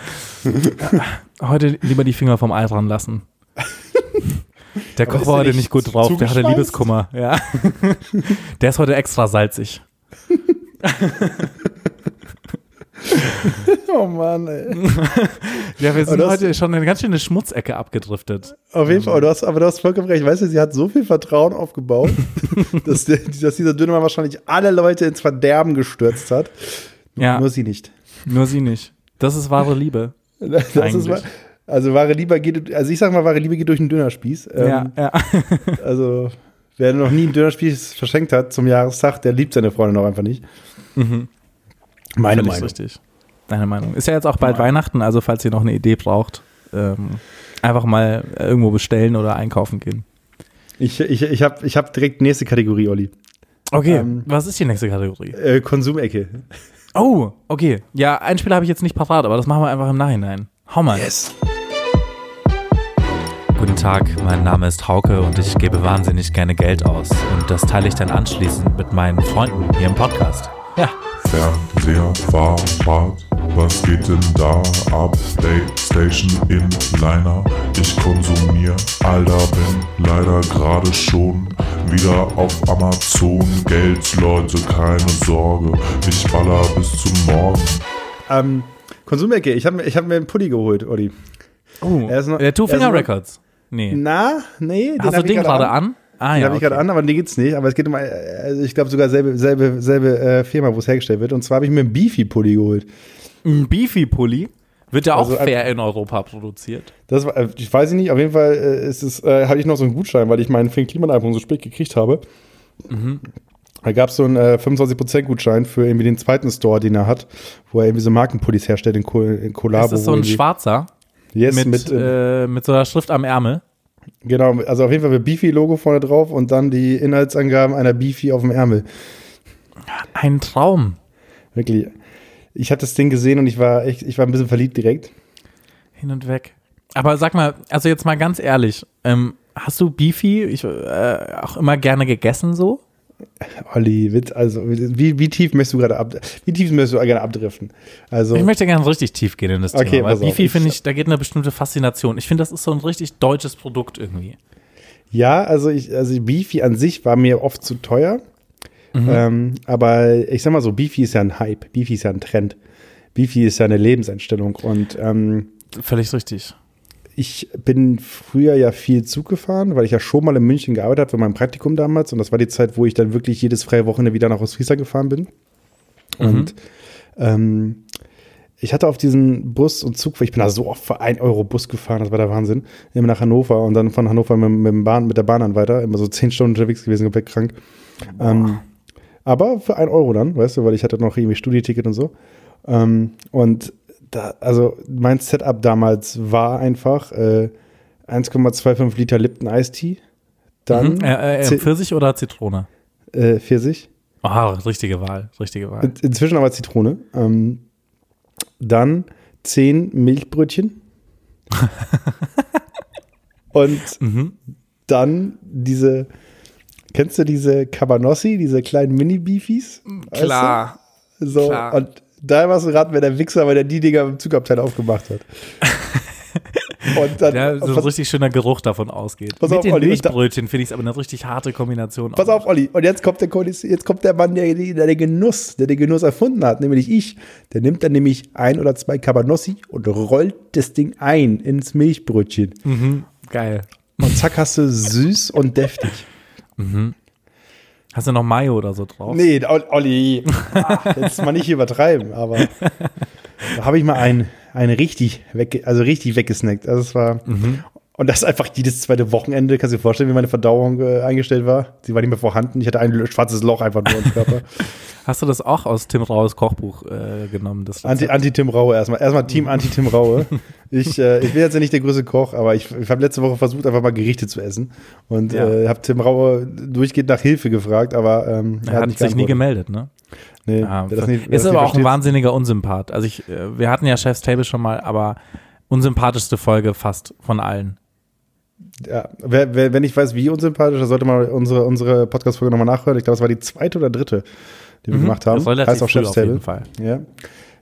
heute lieber die Finger vom Ei dran lassen. Der Koch war heute nicht gut drauf, der hatte? Liebeskummer. Ja. Der ist heute extra salzig. Oh Mann, ey. Ja, wir sind heute schon eine ganz schöne Schmutzecke abgedriftet. Auf jeden Fall, aber du hast, aber du hast vollkommen recht. Weißt du, sie hat so viel Vertrauen aufgebaut, dass, der, dass dieser Dönermann wahrscheinlich alle Leute ins Verderben gestürzt hat. Ja, Nur sie nicht. nur sie nicht. Das ist wahre Liebe. Das ist mal, also wahre Liebe geht, also ich sag mal, wahre Liebe geht durch einen Dönerspieß. Ähm, ja, ja. Also, wer noch nie einen Dönerspieß verschenkt hat zum Jahrestag, der liebt seine Freundin auch einfach nicht. Mhm. Meine Völlig Meinung. richtig. Deine Meinung. Ist ja jetzt auch bald Weihnachten, also falls ihr noch eine Idee braucht, ähm, einfach mal irgendwo bestellen oder einkaufen gehen. Ich, ich, ich habe ich hab direkt nächste Kategorie, Olli. Okay, Ähm, was ist die nächste Kategorie? Äh, Konsumecke. Oh, okay. Ja, ein Spiel habe ich jetzt nicht parat, aber das machen wir einfach im Nachhinein. Hau mal. Yes. Guten Tag, mein Name ist Hauke und ich gebe wahnsinnig gerne Geld aus. Und das teile ich dann anschließend mit meinen Freunden hier im Podcast. Ja, Fernseher, Fahrrad, was geht denn da ab? Playstation Inliner, ich konsumier, Alter, bin leider gerade schon wieder auf Amazon. Geld, Leute, keine Sorge, ich baller bis zum Morgen. Ähm, Konsumecke. Ich habe ich hab mir einen Pulli geholt, Olli. Oh, Er ist noch- der Two er ist Finger noch- Records. Nee. Na, nee. Den Hast du den gerade an? Ah Den ja. habe ich gerade okay. an, aber den geht's nicht. Aber es geht um, äh, also ich glaube sogar selbe, selbe, selbe äh, Firma, wo es hergestellt wird. Und zwar habe ich mir einen Beefy-Pulli geholt. Ein Beefy-Pulli wird ja auch Also, fair in Europa produziert. Das äh, ich weiß nicht, auf jeden Fall äh, ist es, äh, hatte ich noch so einen Gutschein, weil ich meinen Finn Kliman-Album so spät gekriegt habe. Mhm. Da gab es so einen äh, 25% Gutschein für irgendwie den zweiten Store, den er hat, wo er irgendwie so Markenpullis herstellt in, Ko in Collabo. Das ist so ein schwarzer yes, mit, mit, äh, äh, mit so einer Schrift am Ärmel. Genau, also auf jeden Fall mit Beefy-Logo vorne drauf und dann die Inhaltsangaben einer Beefy auf dem Ärmel. Ein Traum. Wirklich. Ich hatte das Ding gesehen und ich war echt, ich war ein bisschen verliebt direkt. Hin und weg. Aber sag mal, also jetzt mal ganz ehrlich, ähm, hast du Beefy ich, äh, auch immer gerne gegessen so? Olli, Witz, also wie, wie tief möchtest du gerade ab, wie tief möchtest du gerne abdriften? Also Ich möchte gerne richtig tief gehen in das Okay, Thema, weil. Beefy Ich- finde ich, da geht eine bestimmte Faszination. Ich finde, das ist so ein richtig deutsches Produkt irgendwie. ja, also ich, also Beefy an sich war mir oft zu teuer. Mhm. Ähm, aber ich sag mal so, Beefy ist ja ein Hype, Beefy ist ja ein Trend. Beefy ist ja eine Lebenseinstellung und ähm, Völlig richtig. ich bin früher ja viel Zug gefahren, weil ich ja schon mal in München gearbeitet habe für mein Praktikum damals. Und das war die Zeit, wo ich dann wirklich jedes freie Wochenende wieder nach Ostfriesland gefahren bin. Und ähm, ich hatte auf diesen Bus und Zug, ich bin da so oft für 1 Euro Bus gefahren, das war der Wahnsinn. Immer nach Hannover und dann von Hannover mit, mit, dem Bahn, mit der Bahn dann weiter. Immer so zehn Stunden unterwegs gewesen, komplett krank. Ähm, Aber für 1 Euro dann, weißt du, weil ich hatte noch irgendwie Studieticket und so. Ähm, und da, also mein Setup damals war einfach äh, 1,25 Liter Lipton Eistee, dann Mhm. Äh, äh, Pfirsich oder Zitrone? äh, Pfirsich, Ah, richtige Wahl, richtige Wahl. In, inzwischen aber Zitrone, ähm, dann 10 Milchbrötchen und Mhm. dann diese, kennst du diese Cabanossi, diese kleinen Mini-Beefies? Klar. So, Klar. und da warst du raten, wer der Wichser, weil der die Dinger im Zugabteil aufgemacht hat. und dann, Ja, so ein richtig schöner Geruch davon ausgeht. Pass Mit auf, den Olli, Milchbrötchen finde ich es aber eine richtig harte Kombination. pass auf, Olli, und jetzt kommt der, jetzt kommt der Mann, der, der den Genuss, der den Genuss erfunden hat, nämlich ich. Der nimmt dann nämlich ein oder zwei Cabanossi und rollt das Ding ein ins Milchbrötchen. Mhm, geil. Und zack, hast du süß und deftig. Hast du noch Mayo oder so drauf? Nee, Ol- Olli, ah, jetzt mal nicht übertreiben, aber da habe ich mal einen, einen richtig weg, also richtig weggesnackt. Also es war und das einfach jedes zweite Wochenende. Kannst du dir vorstellen, wie meine Verdauung äh, eingestellt war? Sie war nicht mehr vorhanden. Ich hatte ein schwarzes Loch einfach nur im Körper. Hast du das auch aus Tim Raues Kochbuch äh, genommen? Das Anti? Anti-Tim Raue erstmal. Erstmal Team Anti-Tim Raue. Ich, äh, ich bin jetzt ja nicht der größte Koch, aber ich, ich habe letzte Woche versucht, einfach mal Gerichte zu essen. Und Ja. äh, habe Tim Raue durchgehend nach Hilfe gefragt, aber ähm, er hat nicht sich nie gemeldet, ne? Nee, wer das nicht- ist das aber auch ein wahnsinniger Unsympath. Also ich, äh, wir hatten ja Chef's Table schon mal, aber unsympathischste Folge fast von allen. Ja, wenn ich weiß, wie unsympathisch, dann sollte man unsere, unsere Podcast-Folge nochmal nachhören. Ich glaube, das war die zweite oder dritte, die wir gemacht haben. Mhm. Das war Heißt auch Chef's auf Table. jeden Fall. Ja.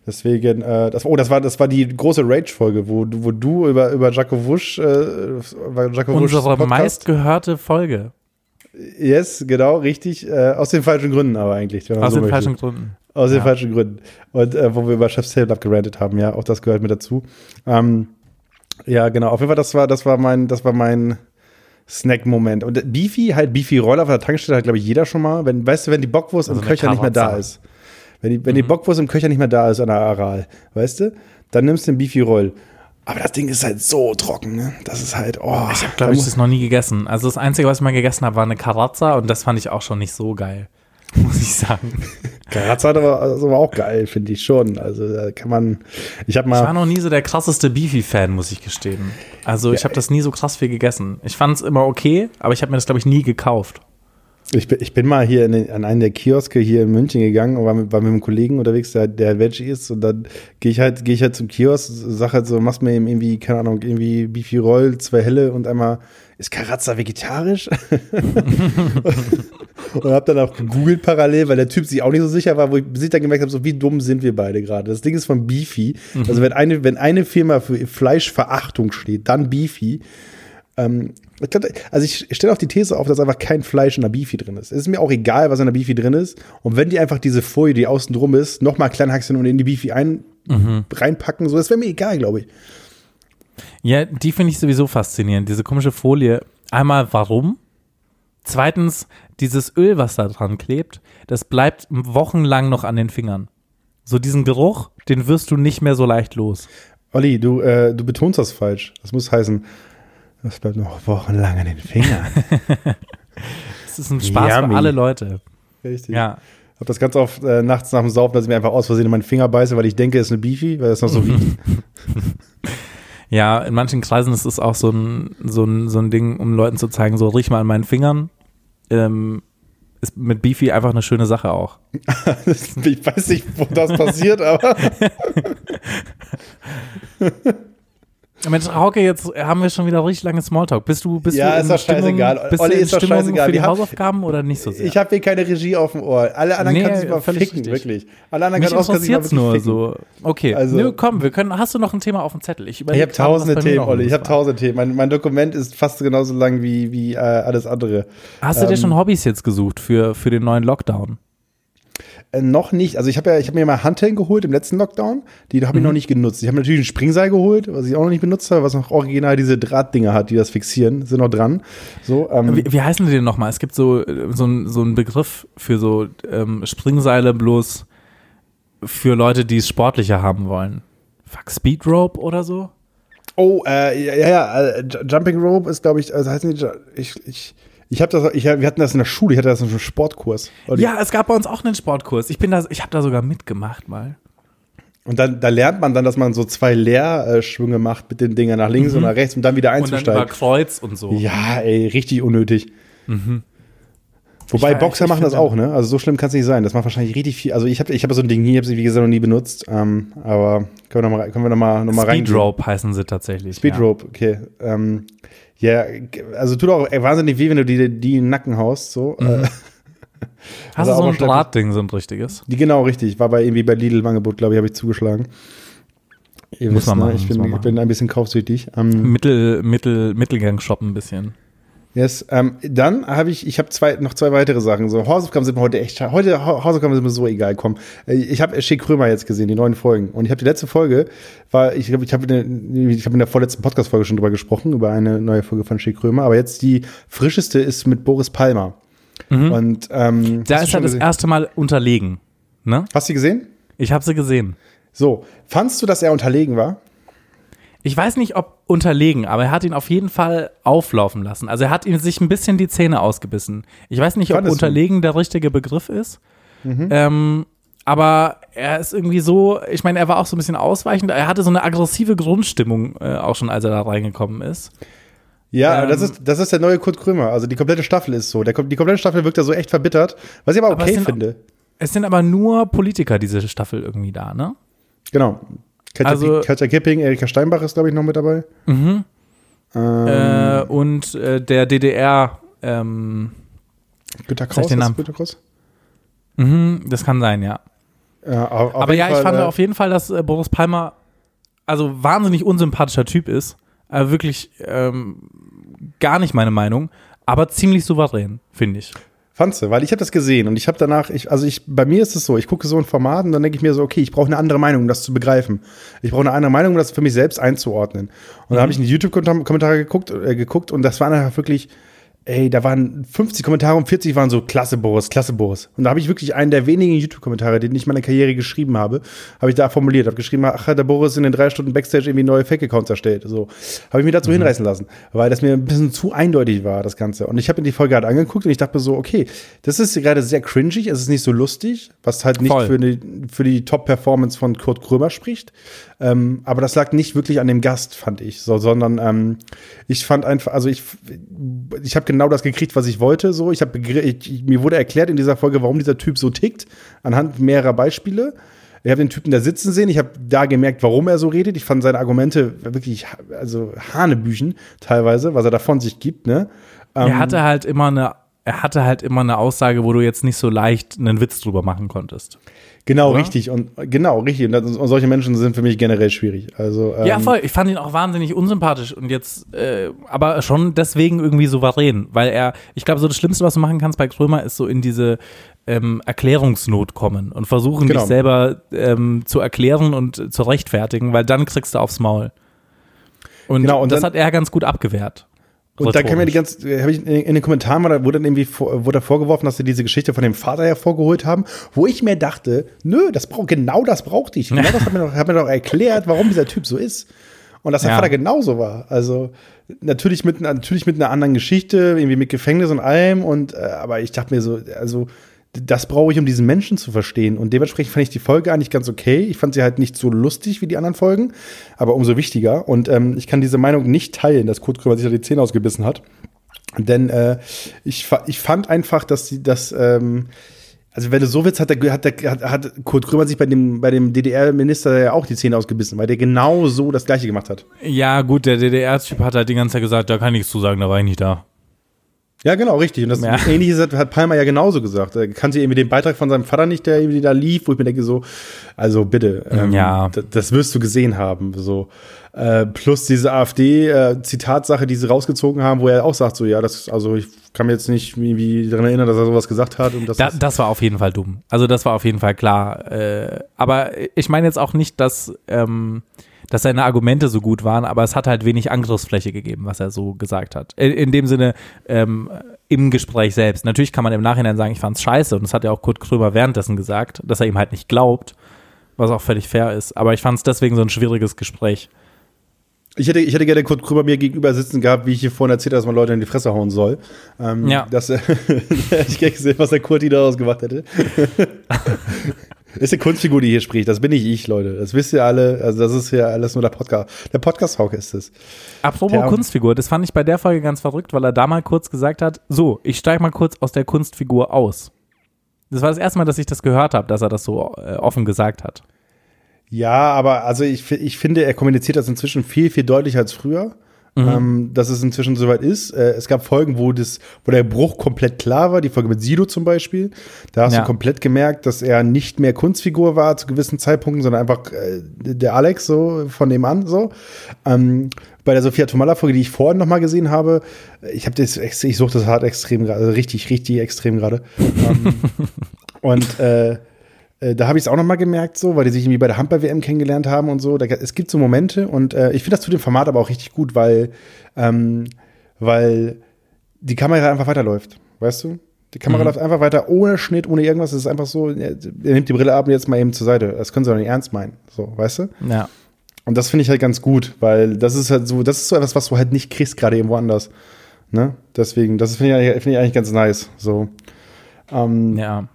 Deswegen, äh, das, oh, das war, das war die große Rage-Folge, wo, du- wo du über, über Jaco Wusch, äh, Jaco Unsere Podcast- meistgehörte Folge. Yes, genau, richtig. Äh, aus den falschen Gründen aber eigentlich. Aus so den möchte. falschen Gründen. Aus den Ja. falschen Gründen. Und äh, wo wir über Chef's Table abgerantet haben, ja, auch das gehört mit dazu. Ähm, ja, genau. Auf jeden Fall, das war, das war mein, das war mein Snack-Moment. Und Beefy, halt Beefy Roller auf der Tankstelle hat, glaube ich, jeder schon mal. Wenn, weißt du, wenn die Bockwurst Also im Köcher nicht mehr da ist. Wenn die, wenn die Bockwurst im Köcher nicht mehr da ist an der Aral, weißt du, dann nimmst du den Beefy Roll. Aber das Ding ist halt so trocken, ne? Das ist halt, oh. Ich habe, glaube ich, das noch nie gegessen. Also das Einzige, was ich mal gegessen habe, war eine Karazza und das fand ich auch schon nicht so geil. Muss ich sagen. Karazza hat aber, aber auch geil, finde ich schon. Also da kann man, ich habe Ich war mal, noch nie so der krasseste Beefy-Fan, muss ich gestehen. Also ich habe das nie so krass viel gegessen. Ich fand es immer okay, aber ich habe mir das, glaube ich, nie gekauft. Ich bin, ich bin mal hier in den, an einen der Kioske hier in München gegangen und war mit, war mit einem Kollegen unterwegs, der, der Veggie ist und dann gehe ich halt, gehe ich halt zum Kiosk, sag halt so, machst mir eben irgendwie, keine Ahnung, irgendwie Beefy Roll, zwei helle und einmal, ist Karazza vegetarisch? und hab dann auch gegoogelt parallel, weil der Typ sich auch nicht so sicher war, wo ich bis ich dann gemerkt habe, so wie dumm sind wir beide gerade. Das Ding ist von Beefy. Also wenn eine, wenn eine Firma für Fleischverachtung steht, dann Beefy. Ähm, ich glaub, also ich stelle auch die These auf, dass einfach kein Fleisch in der Beefy drin ist. Es ist mir auch egal, was in der Beefy drin ist. Und wenn die einfach diese Folie, die außen drum ist, nochmal klein haxen und in die Beefy ein, reinpacken, so, das wäre mir egal, glaube ich. Ja, die finde ich sowieso faszinierend. Diese komische Folie. Einmal, warum? Zweitens, dieses Öl, was da dran klebt, das bleibt wochenlang noch an den Fingern. So diesen Geruch, den wirst du nicht mehr so leicht los. Olli, du, äh, du betonst das falsch. Das muss heißen, das bleibt noch wochenlang an den Fingern. Das ist ein Spaß Yummy. für alle Leute. Richtig. Ja. Hab das ganz oft äh, nachts nach dem Saufen, dass ich mir einfach aus Versehen in meinen Finger beiße, weil ich denke, es ist eine Beefy, weil es noch so riecht. Ja, in manchen Kreisen ist es auch so ein, so ein, so ein Ding, um Leuten zu zeigen, so riech mal an meinen Fingern. Ähm, ist mit Beefy einfach eine schöne Sache auch. ich weiß nicht, wo das passiert, aber Mensch, Hauke, jetzt haben wir schon wieder richtig lange Smalltalk. Bist du, bist Ja, du ist in doch Stimmung, scheißegal. bist Olli, du in ist doch Stimmung scheißegal. für die Wir haben- Hausaufgaben oder nicht so sehr? ich habe hier keine Regie auf dem Ohr. Alle anderen Nee, können sich mal völlig ficken, richtig. wirklich. Alle anderen Mich interessiert wirklich nur ficken. so. Okay, Also- Nö, komm, wir können. Hast du noch ein Thema auf dem Zettel? Ich, Ich habe tausende Themen, Olli. Ich habe tausende Themen. Mein, mein Dokument ist fast genauso lang wie, wie äh, alles andere. Hast du dir ähm, schon Hobbys jetzt gesucht für, für den neuen Lockdown? Äh, noch nicht. Also ich habe ja, ich habe mir mal Handhellen geholt im letzten Lockdown. Die habe ich Mhm. noch nicht genutzt. Ich habe natürlich ein Springseil geholt, was ich auch noch nicht benutzt habe, was noch original diese Drahtdinger hat, die das fixieren. Sind noch dran. So, ähm, Wie, wie heißen die denn nochmal? Es gibt so, äh, so, ein, so einen Begriff für so ähm, Springseile bloß für Leute, die es sportlicher haben wollen. Fuck, Speed Rope oder so? Oh, äh, ja, ja, ja, äh, J- Jumping Rope ist, glaube ich, also heißt nicht, Ju- ich, ich, Ich habe das, ich, wir hatten das in der Schule, ich hatte das in einem Sportkurs. Ja, es gab bei uns auch einen Sportkurs. Ich bin da, ich habe da sogar mitgemacht mal. Und dann, da lernt man dann, dass man so zwei Leerschwünge macht mit den Dingern nach links und nach rechts, um dann wieder Mhm. Und dann über einzusteigen. Kreuz und so. Ja, ey, richtig unnötig. Wobei Ich- Boxer ich machen das auch, ne? Also so schlimm kann es nicht sein. Das macht wahrscheinlich richtig viel. Also ich habe ich hab so ein Ding hier, habe sie wie gesagt noch nie benutzt. Ähm, aber können wir nochmal können wir noch mal, noch mal rein. Speed Rope heißen sie tatsächlich. Speed Rope, okay. Ähm, ja, also tut auch wahnsinnig weh, wenn du die, die in den Nacken haust. So. Mhm. Äh. Hast du so ein Drahtding, so ein richtiges? die genau richtig. War bei irgendwie bei Lidl im Angebot, glaube ich, habe ich zugeschlagen. Ihr Muss wisst, man ne? machen, ich, bin, ich bin ein bisschen kaufsüchtig. Ähm, Mittel, Mittel, Mittelgang shoppen ein bisschen. Yes, ähm, dann habe ich, ich habe zwei, noch zwei weitere Sachen. So Hausaufgaben sind mir heute echt, heute Ha- Hausaufgaben sind mir so egal. Komm, Äh, ich habe Schick Krömer jetzt gesehen, die neuen Folgen. Und ich habe die letzte Folge, war, ich glaube, ich habe in, der- ich habe in der vorletzten Podcast-Folge schon drüber gesprochen über eine neue Folge von Schick Krömer. Aber jetzt die frischeste ist mit Boris Palmer. Und ähm, Da ist er das erste Mal unterlegen. Ne? Hast du gesehen? Ich habe sie gesehen. So, fandst du, dass er unterlegen war? Ich weiß nicht, ob unterlegen, aber er hat ihn auf jeden Fall auflaufen lassen. Also er hat ihm sich ein bisschen die Zähne ausgebissen. Ich weiß nicht, ob unterlegen der richtige Begriff ist. Mhm. Ähm, aber er ist irgendwie so, ich meine, er war auch so ein bisschen ausweichend. Er hatte so eine aggressive Grundstimmung, äh, auch schon als er da reingekommen ist. Ja, Ähm, das, ist, das ist der neue Kurt Krömer. Also die komplette Staffel ist so. Der, die komplette Staffel wirkt da so echt verbittert, was ich aber Aber okay es sind- finde. Es sind aber nur Politiker diese Staffel irgendwie da, ne? Genau. Katja, Also- Katja Kipping, Erika Steinbach ist, glaube ich, noch mit dabei. Ähm, Äh, und äh, der DDR, ähm, Günter Kraus, den Namen. Günter Kraus? mhm, das kann sein, ja. Ja, Aber ja, ich Fall, fand äh, auf jeden Fall, dass äh, Boris Palmer also wahnsinnig unsympathischer Typ ist. Äh, wirklich ähm, gar nicht meine Meinung, aber ziemlich souverän, finde ich. Fandst du, weil ich habe das gesehen und ich habe danach, ich, also ich, bei mir ist es so, ich gucke so ein Format und dann denke ich mir so, okay, ich brauche eine andere Meinung, um das zu begreifen. Ich brauche eine andere Meinung, um das für mich selbst einzuordnen. Und dann habe ich in die YouTube-Kommentare geguckt, äh, geguckt und das waren einfach wirklich, ey, da waren 50 Kommentare und 40 waren so, klasse Boris, klasse Boris. Und da habe ich wirklich einen der wenigen YouTube-Kommentare, den ich in meiner Karriere geschrieben habe, habe ich da formuliert, habe geschrieben, ach, hat der Boris in den drei Stunden Backstage irgendwie neue Fake-Accounts erstellt. So, habe ich mir dazu hinreißen lassen, weil das mir ein bisschen zu eindeutig war, das Ganze. Und ich habe mir die Folge halt angeguckt und ich dachte mir so, okay, das ist gerade sehr cringy, es ist nicht so lustig, was halt nicht Voll. für die, für die Top-Performance von Kurt Krömer spricht. Ähm, aber das lag nicht wirklich an dem Gast, fand ich, so, sondern ähm, ich fand einfach, also ich, ich habe genau das gekriegt, was ich wollte. So, ich habe mir wurde erklärt in dieser Folge, warum dieser Typ so tickt, anhand mehrerer Beispiele. Ich habe den Typen da sitzen sehen. Ich habe da gemerkt, warum er so redet. Ich fand seine Argumente wirklich, also Hanebüchen teilweise, was er da von sich gibt. Ne? Ähm, er hatte halt immer eine, er hatte halt immer eine Aussage, wo du jetzt nicht so leicht einen Witz drüber machen konntest. genau oder? richtig und genau richtig. Und, das, und solche Menschen sind für mich generell schwierig. Also ähm, Ja, voll. Ich fand ihn auch wahnsinnig unsympathisch und jetzt, äh, aber schon deswegen irgendwie souverän, weil er, ich glaube, so das Schlimmste, was du machen kannst bei Krömer, ist so in diese ähm, Erklärungsnot kommen und versuchen, Genau. dich selber ähm, zu erklären und zu rechtfertigen, weil dann kriegst du aufs Maul. Und, Genau, und das dann- hat er ganz gut abgewehrt. Und da kann mir die ganze, habe ich in, in den Kommentaren mal, da wurde dann irgendwie vor, wurde da vorgeworfen, dass sie diese Geschichte von dem Vater hervorgeholt haben, wo ich mir dachte, nö, das braucht genau das brauchte ich. Genau das hat mir, doch, hat mir doch erklärt, warum dieser Typ so ist. Und dass der Ja. Vater genauso war. Also natürlich mit, natürlich mit einer anderen Geschichte, irgendwie mit Gefängnis und allem. Und äh, aber ich dachte mir so, also das brauche ich, um diesen Menschen zu verstehen. Und dementsprechend fand ich die Folge eigentlich ganz okay. Ich fand sie halt nicht so lustig wie die anderen Folgen, aber umso wichtiger. Und ähm, ich kann diese Meinung nicht teilen, dass Kurt Krömer sich da die Zähne ausgebissen hat. Denn äh, ich, ich fand einfach, dass die das, ähm, also wenn du so willst, hat, der, hat, der, hat Kurt Krömer sich bei dem, bei dem DDR-Minister ja auch die Zähne ausgebissen, weil der genau so das gleiche gemacht hat. Ja, gut, der DDR-Typ hat halt die ganze Zeit gesagt, da kann ich nichts zu sagen, da war ich nicht da. Ja, genau, richtig. Und das Ja. Ähnliches hat, hat Palmer ja genauso gesagt. Er kannte irgendwie den Beitrag von seinem Vater nicht, der irgendwie da lief, wo ich mir denke, so, also bitte, ähm, Ja. das wirst du gesehen haben. So. Äh, plus diese AfD-Zitatsache, die sie rausgezogen haben, wo er auch sagt, so, ja, das, also ich kann mir jetzt nicht irgendwie daran erinnern, dass er sowas gesagt hat. Und das Da, das war auf jeden Fall dumm. Also das war auf jeden Fall klar. Äh, aber ich meine jetzt auch nicht, dass, ähm, dass seine Argumente so gut waren, aber es hat halt wenig Angriffsfläche gegeben, was er so gesagt hat. In, in dem Sinne, ähm, im Gespräch selbst. Natürlich kann man im Nachhinein sagen, ich fand's scheiße und das hat ja auch Kurt Krömer währenddessen gesagt, dass er ihm halt nicht glaubt, was auch völlig fair ist. Aber ich fand's deswegen so ein schwieriges Gespräch. Ich hätte, ich hätte gerne Kurt Krümmer mir gegenüber sitzen gehabt, wie ich hier vorhin erzählt habe, dass man Leute in die Fresse hauen soll. Ähm, Ja. Das, ich hätte gesehen, was der Kurti daraus gemacht hätte. ist eine Kunstfigur, die hier spricht. Das bin nicht ich, Leute. Das wisst ihr alle. Also, das ist ja alles nur der Podcast. Der Podcast-Hauke ist es. Apropos Der- Kunstfigur, das fand ich bei der Folge ganz verrückt, weil er da mal kurz gesagt hat, so, ich steige mal kurz aus der Kunstfigur aus. Das war das erste Mal, dass ich das gehört habe, dass er das so äh, offen gesagt hat. Ja, aber also ich, ich finde, er kommuniziert das inzwischen viel, viel deutlicher als früher. Ähm, dass es inzwischen soweit ist. Äh, es gab Folgen, wo, das, wo der Bruch komplett klar war, die Folge mit Sido zum Beispiel. Da hast Ja. du komplett gemerkt, dass er nicht mehr Kunstfigur war zu gewissen Zeitpunkten, sondern einfach äh, der Alex so von dem an so. Ähm, bei der Sophia Tomalla-Folge, die ich vorhin noch mal gesehen habe, ich habe das, ich suche das hart extrem gerade, also richtig, richtig extrem gerade. ähm, und äh, äh, da habe ich es auch noch mal gemerkt, so, weil die sich irgendwie bei der Handball-WM kennengelernt haben und so. Da, es gibt so Momente und äh, ich finde das zu dem Format aber auch richtig gut, weil, ähm, weil die Kamera einfach weiterläuft, weißt du? Die Kamera läuft einfach weiter ohne Schnitt, ohne irgendwas. Es ist einfach so, er, er nimmt die Brille ab und jetzt mal eben zur Seite. Das können sie doch nicht ernst meinen, so, weißt du? Ja. Und das finde ich halt ganz gut, weil das ist halt so, das ist so etwas, was du halt nicht kriegst, gerade irgendwo anders. Ne? Deswegen, das finde ich, eigentlich- finde ich eigentlich ganz nice. So. Ähm, Ja.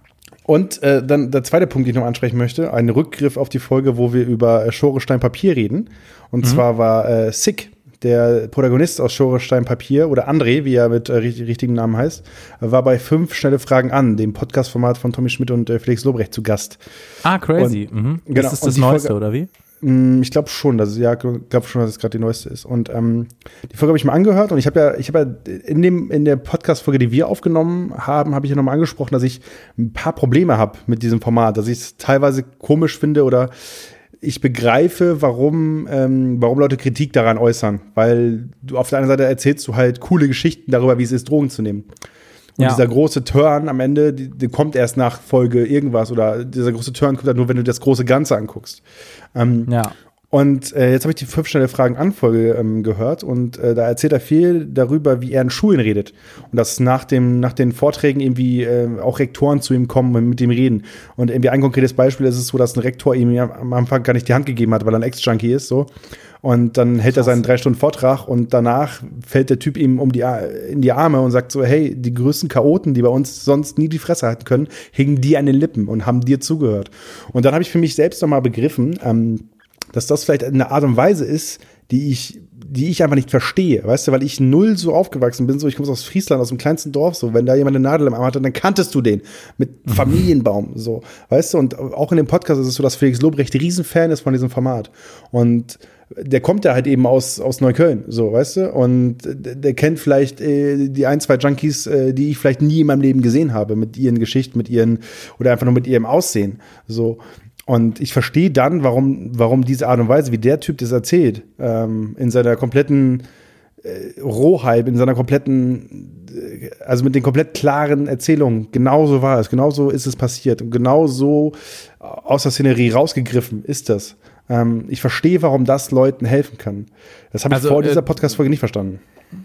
Und äh, dann der zweite Punkt, den ich noch ansprechen möchte, ein Rückgriff auf die Folge, wo wir über äh, Schorestein Papier reden. Und zwar war äh, Sick, der Protagonist aus Schorestein Papier, oder André, wie er mit äh, richtig, richtigen Namen heißt, war bei fünf schnelle Fragen an, dem Podcast-Format von Tommy Schmidt und äh, Felix Lobrecht zu Gast. Ah, crazy. mhm. genau, Das ist und das die Neueste, Folge- oder wie? Mm, Ich glaube schon, dass ja, glaube schon, dass es gerade die neueste ist. Und ähm, die Folge habe ich mal angehört und ich habe ja, ich habe ja in dem in der Podcast-Folge, die wir aufgenommen haben, habe ich ja nochmal angesprochen, dass ich ein paar Probleme habe mit diesem Format, dass ich es teilweise komisch finde oder ich begreife, warum, ähm, warum Leute Kritik daran äußern, weil du auf der einen Seite erzählst du halt coole Geschichten darüber, wie es ist, Drogen zu nehmen. Und Ja. dieser große Turn am Ende, die kommt erst nach Folge irgendwas oder dieser große Turn kommt dann nur, wenn du das große Ganze anguckst. Ähm, Ja. Und äh, jetzt habe ich die fünf schnelle Fragen Anfolge ähm, gehört und äh, da erzählt er viel darüber, wie er in Schulen redet und dass nach dem nach den Vorträgen irgendwie äh, auch Rektoren zu ihm kommen und mit ihm reden. Und irgendwie ein konkretes Beispiel ist es so, dass ein Rektor ihm am Anfang gar nicht die Hand gegeben hat, weil er ein Ex-Junkie ist so. Und dann hält er seinen drei Stunden Vortrag und danach fällt der Typ ihm um die in die Arme und sagt so hey die größten Chaoten, die bei uns sonst nie die Fresse halten können, hingen dir an den Lippen und haben dir zugehört. Und dann habe ich für mich selbst noch mal begriffen ähm, dass das vielleicht eine Art und Weise ist, die ich, die ich einfach nicht verstehe, weißt du, weil ich null so aufgewachsen bin, so ich komme aus Friesland, aus dem kleinsten Dorf, so wenn da jemand eine Nadel im Arm hatte, dann kanntest du den mit Familienbaum, so, weißt du, und auch in dem Podcast ist es so, dass Felix Lobrecht Riesenfan ist von diesem Format und der kommt ja halt eben aus, aus Neukölln, so, weißt du? Und der, der kennt vielleicht äh, die ein, zwei Junkies, äh, die ich vielleicht nie in meinem Leben gesehen habe, mit ihren Geschichten, mit ihren, oder einfach nur mit ihrem Aussehen. So. Und ich verstehe dann, warum, warum diese Art und Weise, wie der Typ das erzählt, ähm, in seiner kompletten äh, Rohheit, in seiner kompletten, äh, also mit den komplett klaren Erzählungen, genauso war es, genauso ist es passiert und genauso aus der Szenerie rausgegriffen ist das. Ähm, ich verstehe, warum das Leuten helfen kann. Das habe ich Also, vor äh, dieser Podcast-Folge nicht verstanden.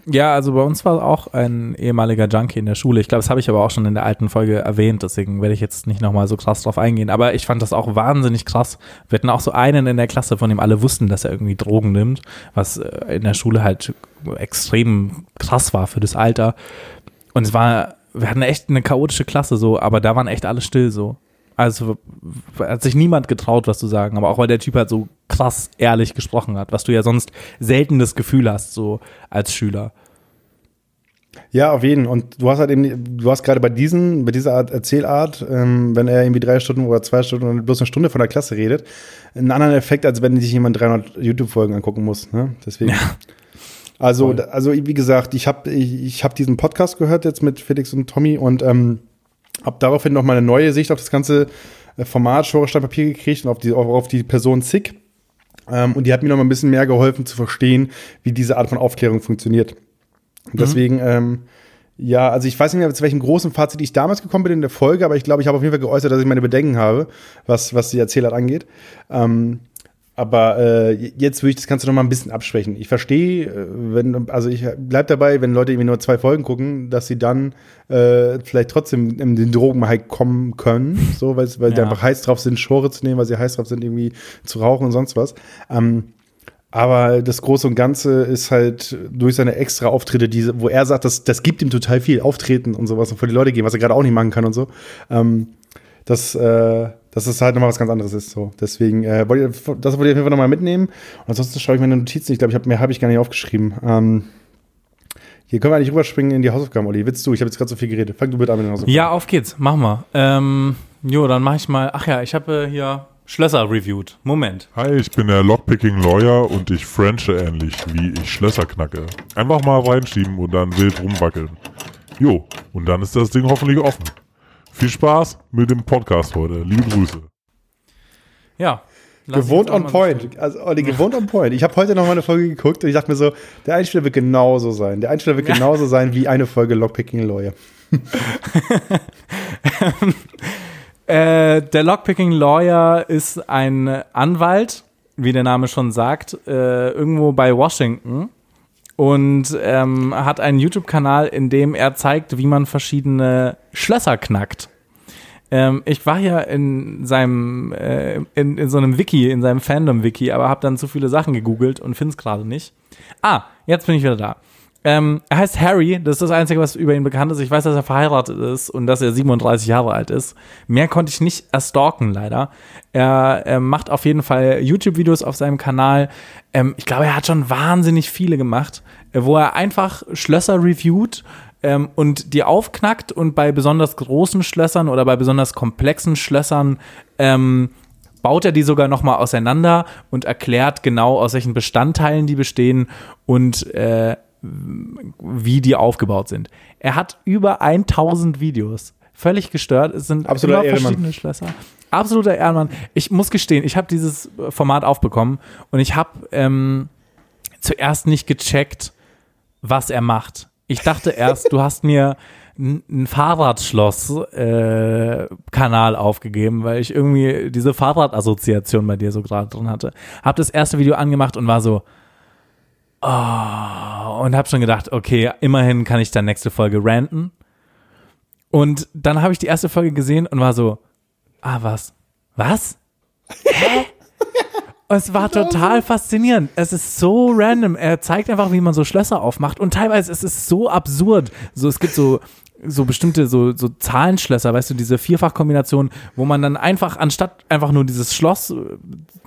Ja, also bei uns war auch ein ehemaliger Junkie in der Schule. Ich glaube, das habe ich aber auch schon in der alten Folge erwähnt, deswegen werde ich jetzt nicht nochmal so krass drauf eingehen. Aber ich fand das auch wahnsinnig krass. Wir hatten auch so einen in der Klasse, von dem alle wussten, dass er irgendwie Drogen nimmt, was äh, in der Schule halt extrem krass war für das Alter. Und es war, wir hatten echt eine chaotische Klasse so, aber da waren echt alle still so. Also hat sich niemand getraut, was zu sagen, aber auch weil der Typ halt so krass ehrlich gesprochen hat, was du ja sonst selten das Gefühl hast, so als Schüler. Ja, auf jeden. Und du hast halt eben, du hast gerade bei diesen, bei dieser Art Erzählart, ähm, wenn er irgendwie drei Stunden oder zwei Stunden oder bloß eine Stunde von der Klasse redet, einen anderen Effekt, als wenn sich jemand 300 YouTube-Folgen angucken muss. Ne? Deswegen. Also, Voll. also wie gesagt, ich habe ich, ich hab diesen Podcast gehört jetzt mit Felix und Tommy und ähm, habe daraufhin noch mal eine neue Sicht auf das ganze äh, Format Schorestein Papier gekriegt und auf die, auf, die Person Sick. Ähm, und die hat mir noch mal ein bisschen mehr geholfen zu verstehen, wie diese Art von Aufklärung funktioniert. Und deswegen, ähm, ja, also ich weiß nicht mehr, zu welchem großen Fazit ich damals gekommen bin in der Folge, aber ich glaube, ich habe auf jeden Fall geäußert, dass ich meine Bedenken habe, was, was die Erzählart angeht. Ähm, aber äh, jetzt würde ich das Ganze noch mal ein bisschen abschwächen. Ich verstehe, äh, wenn, also ich bleib dabei, wenn Leute irgendwie nur zwei Folgen gucken, dass sie dann äh, vielleicht trotzdem in den Drogenhype kommen können, so, weil, weil die Ja. einfach heiß drauf sind, Schore zu nehmen, weil sie heiß drauf sind, irgendwie zu rauchen und sonst was. Ähm, Aber das Große und Ganze ist halt durch seine extra Auftritte, die, wo er sagt, das, das gibt ihm total viel, Auftreten und sowas und vor die Leute gehen, was er gerade auch nicht machen kann und so. Ähm, dass, äh, dass es halt nochmal was ganz anderes ist. So. Deswegen, äh, wollte ich, das wollte ich auf jeden Fall nochmal mitnehmen. Und ansonsten schaue ich meine Notizen. Ich glaube, ich hab, mehr habe ich gar nicht aufgeschrieben. Ähm, hier können wir eigentlich rüberspringen in die Hausaufgaben, Olli. Willst du? Ich habe jetzt gerade so viel geredet. Fang du bitte an mit den Hausaufgaben. Ja, auf geht's. Mach mal. Ähm, jo, dann mach ich mal. Ach ja, ich habe äh, hier Schlösser reviewed. Moment. Hi, ich bin der Lockpicking Lawyer und ich frenche ähnlich, wie ich Schlösser knacke. Einfach mal reinschieben und dann wild rumwackeln. Jo, und dann ist das Ding hoffentlich offen. Viel Spaß mit dem Podcast heute. Liebe Grüße. Ja. Gewohnt on point. Also, Olli, gewohnt on point. Ich habe heute noch mal eine Folge geguckt und ich dachte mir so, der Einspieler wird genauso sein. Der Einspieler wird genauso sein wie eine Folge Lockpicking Lawyer. Äh, der Lockpicking Lawyer ist ein Anwalt, wie der Name schon sagt, äh, irgendwo bei Washington und ähm, hat einen YouTube-Kanal, in dem er zeigt, wie man verschiedene Schlösser knackt. Ähm, ich war ja in seinem, äh, in, in so einem Wiki, in seinem Fandom-Wiki, aber habe dann zu viele Sachen gegoogelt und finde es gerade nicht. Ah, jetzt bin ich wieder da. Ähm, er heißt Harry, das ist das Einzige, was über ihn bekannt ist. Ich weiß, dass er verheiratet ist und dass er 37 Jahre alt ist. Mehr konnte ich nicht erstalken, leider. Er, er macht auf jeden Fall YouTube-Videos auf seinem Kanal. Ähm, ich glaube, er hat schon wahnsinnig viele gemacht, äh, wo er einfach Schlösser reviewt ähm, und die aufknackt und bei besonders großen Schlössern oder bei besonders komplexen Schlössern ähm, baut er die sogar nochmal auseinander und erklärt genau, aus welchen Bestandteilen die bestehen und äh, wie die aufgebaut sind. Er hat über 1000 Videos. Völlig gestört. Es sind Absoluter immer Ehrenmann. verschiedene Schlösser. Absoluter Ehrenmann. Ich muss gestehen, ich habe dieses Format aufbekommen und ich habe ähm, zuerst nicht gecheckt, was er macht. Ich dachte erst, du hast mir einen Fahrradschloss-Kanal aufgegeben, weil ich irgendwie diese Fahrradassoziation bei dir so gerade drin hatte. Hab das erste Video angemacht und war so, oh, und hab schon gedacht, okay, immerhin kann ich dann nächste Folge ranten. Und dann habe ich die erste Folge gesehen und war so, ah, was? Was? Hä? Es war total faszinierend. Es ist so random. Er zeigt einfach, wie man so Schlösser aufmacht. Und teilweise ist es so absurd. So, es gibt so, so bestimmte so, so Zahlenschlösser, weißt du, diese Vierfachkombination, wo man dann einfach, anstatt einfach nur dieses Schloss äh,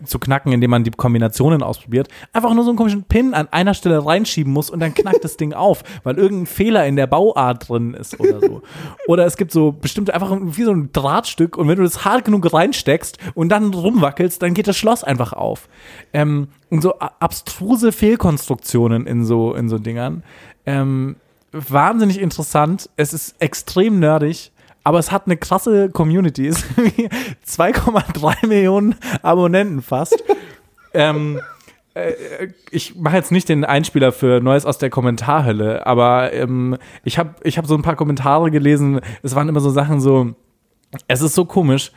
zu knacken, indem man die Kombinationen ausprobiert, einfach nur so einen komischen Pin an einer Stelle reinschieben muss und dann knackt das Ding auf, weil irgendein Fehler in der Bauart drin ist oder so. Oder es gibt so bestimmte, einfach wie so ein Drahtstück und wenn du das hart genug reinsteckst und dann rumwackelst, dann geht das Schloss einfach auf. Ähm, und so abstruse Fehlkonstruktionen in so, in so Dingern. Ähm, wahnsinnig interessant. Es ist extrem nerdig. Aber es hat eine krasse Community. Es ist irgendwie 2,3 Millionen Abonnenten fast. ähm, äh, ich mache jetzt nicht den Einspieler für Neues aus der Kommentarhölle, aber ähm, ich habe ich hab so ein paar Kommentare gelesen. Es waren immer so Sachen so, es ist so komisch.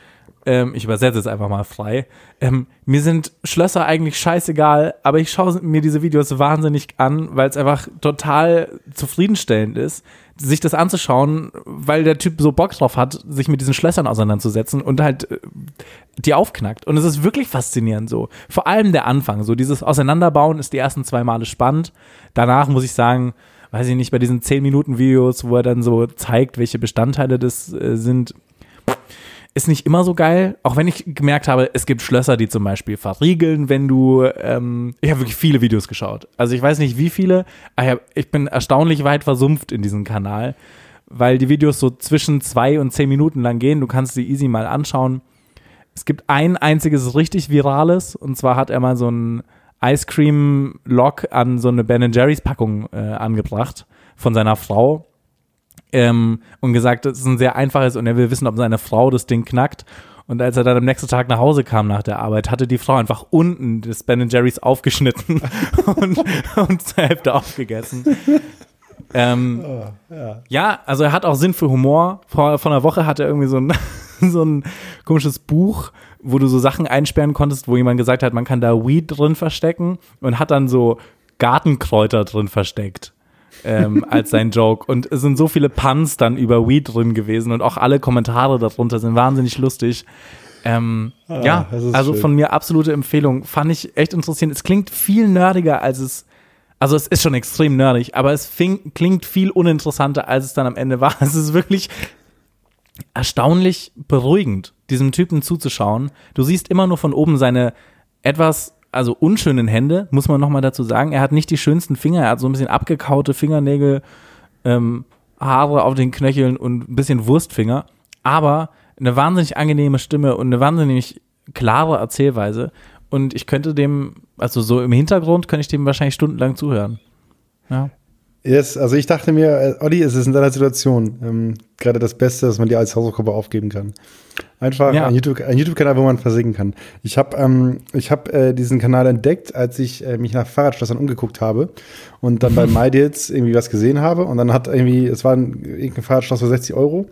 Ähm, ich übersetze es einfach mal frei. Ähm, mir sind Schlösser eigentlich scheißegal, aber ich schaue mir diese Videos wahnsinnig an, weil es einfach total zufriedenstellend ist, sich das anzuschauen, weil der Typ so Bock drauf hat, sich mit diesen Schlössern auseinanderzusetzen und halt äh, die aufknackt. Und es ist wirklich faszinierend so. Vor allem der Anfang. So dieses Auseinanderbauen ist die ersten zwei Male spannend. Danach muss ich sagen, weiß ich nicht, bei diesen 10-Minuten-Videos, wo er dann so zeigt, welche Bestandteile das äh, sind, ist nicht immer so geil, auch wenn ich gemerkt habe, es gibt Schlösser, die zum Beispiel verriegeln, wenn du, ähm, ich habe wirklich viele Videos geschaut. Also ich weiß nicht wie viele, aber ich bin erstaunlich weit versumpft in diesem Kanal, weil die Videos so zwischen zwei und zehn Minuten lang gehen. Du kannst sie easy mal anschauen. Es gibt ein einziges richtig virales und zwar hat er mal so ein Ice Cream Lock an so eine Ben Jerry's Packung äh, angebracht von seiner Frau ähm, und gesagt, das ist ein sehr einfaches und er will wissen, ob seine Frau das Ding knackt. Und als er dann am nächsten Tag nach Hause kam nach der Arbeit, hatte die Frau einfach unten das Ben Jerry's aufgeschnitten und, und zur Hälfte aufgegessen. Ähm, ja. also er hat auch Sinn für Humor. Vor, vor einer Woche hat er irgendwie so ein, so ein komisches Buch, wo du so Sachen einsperren konntest, wo jemand gesagt hat, man kann da Weed drin verstecken und hat dann so Gartenkräuter drin versteckt. Ähm, als sein Joke. Und es sind so viele Puns dann über Weed drin gewesen und auch alle Kommentare darunter sind wahnsinnig lustig. Ähm, Ah, ja, also schön. von mir absolute Empfehlung. Fand ich echt interessant. Es klingt viel nerdiger, als es. Also es ist schon extrem nerdig, aber es fing, klingt viel uninteressanter, als es dann am Ende war. Es ist wirklich erstaunlich beruhigend, diesem Typen zuzuschauen. Du siehst immer nur von oben seine etwas, also unschönen Hände, muss man nochmal dazu sagen. Er hat nicht die schönsten Finger, er hat so ein bisschen abgekaute Fingernägel, ähm, Haare auf den Knöcheln und ein bisschen Wurstfinger, aber eine wahnsinnig angenehme Stimme und eine wahnsinnig klare Erzählweise. Und ich könnte dem, also so im Hintergrund, könnte ich dem wahrscheinlich stundenlang zuhören. Ja. Yes, also ich dachte mir, äh, Olli, es ist in deiner Situation ähm, gerade das Beste, dass man dir als Hausaufgabe aufgeben kann. Einfach Ja. ein YouTube- YouTube-Kanal, wo man versinken kann. Ich habe ähm, ich hab, äh, diesen Kanal entdeckt, als ich äh, mich nach Fahrradschlössern umgeguckt habe und dann bei MyDeals irgendwie was gesehen habe und dann hat irgendwie, es war ein, irgendein Fahrradschloss für 60 Euro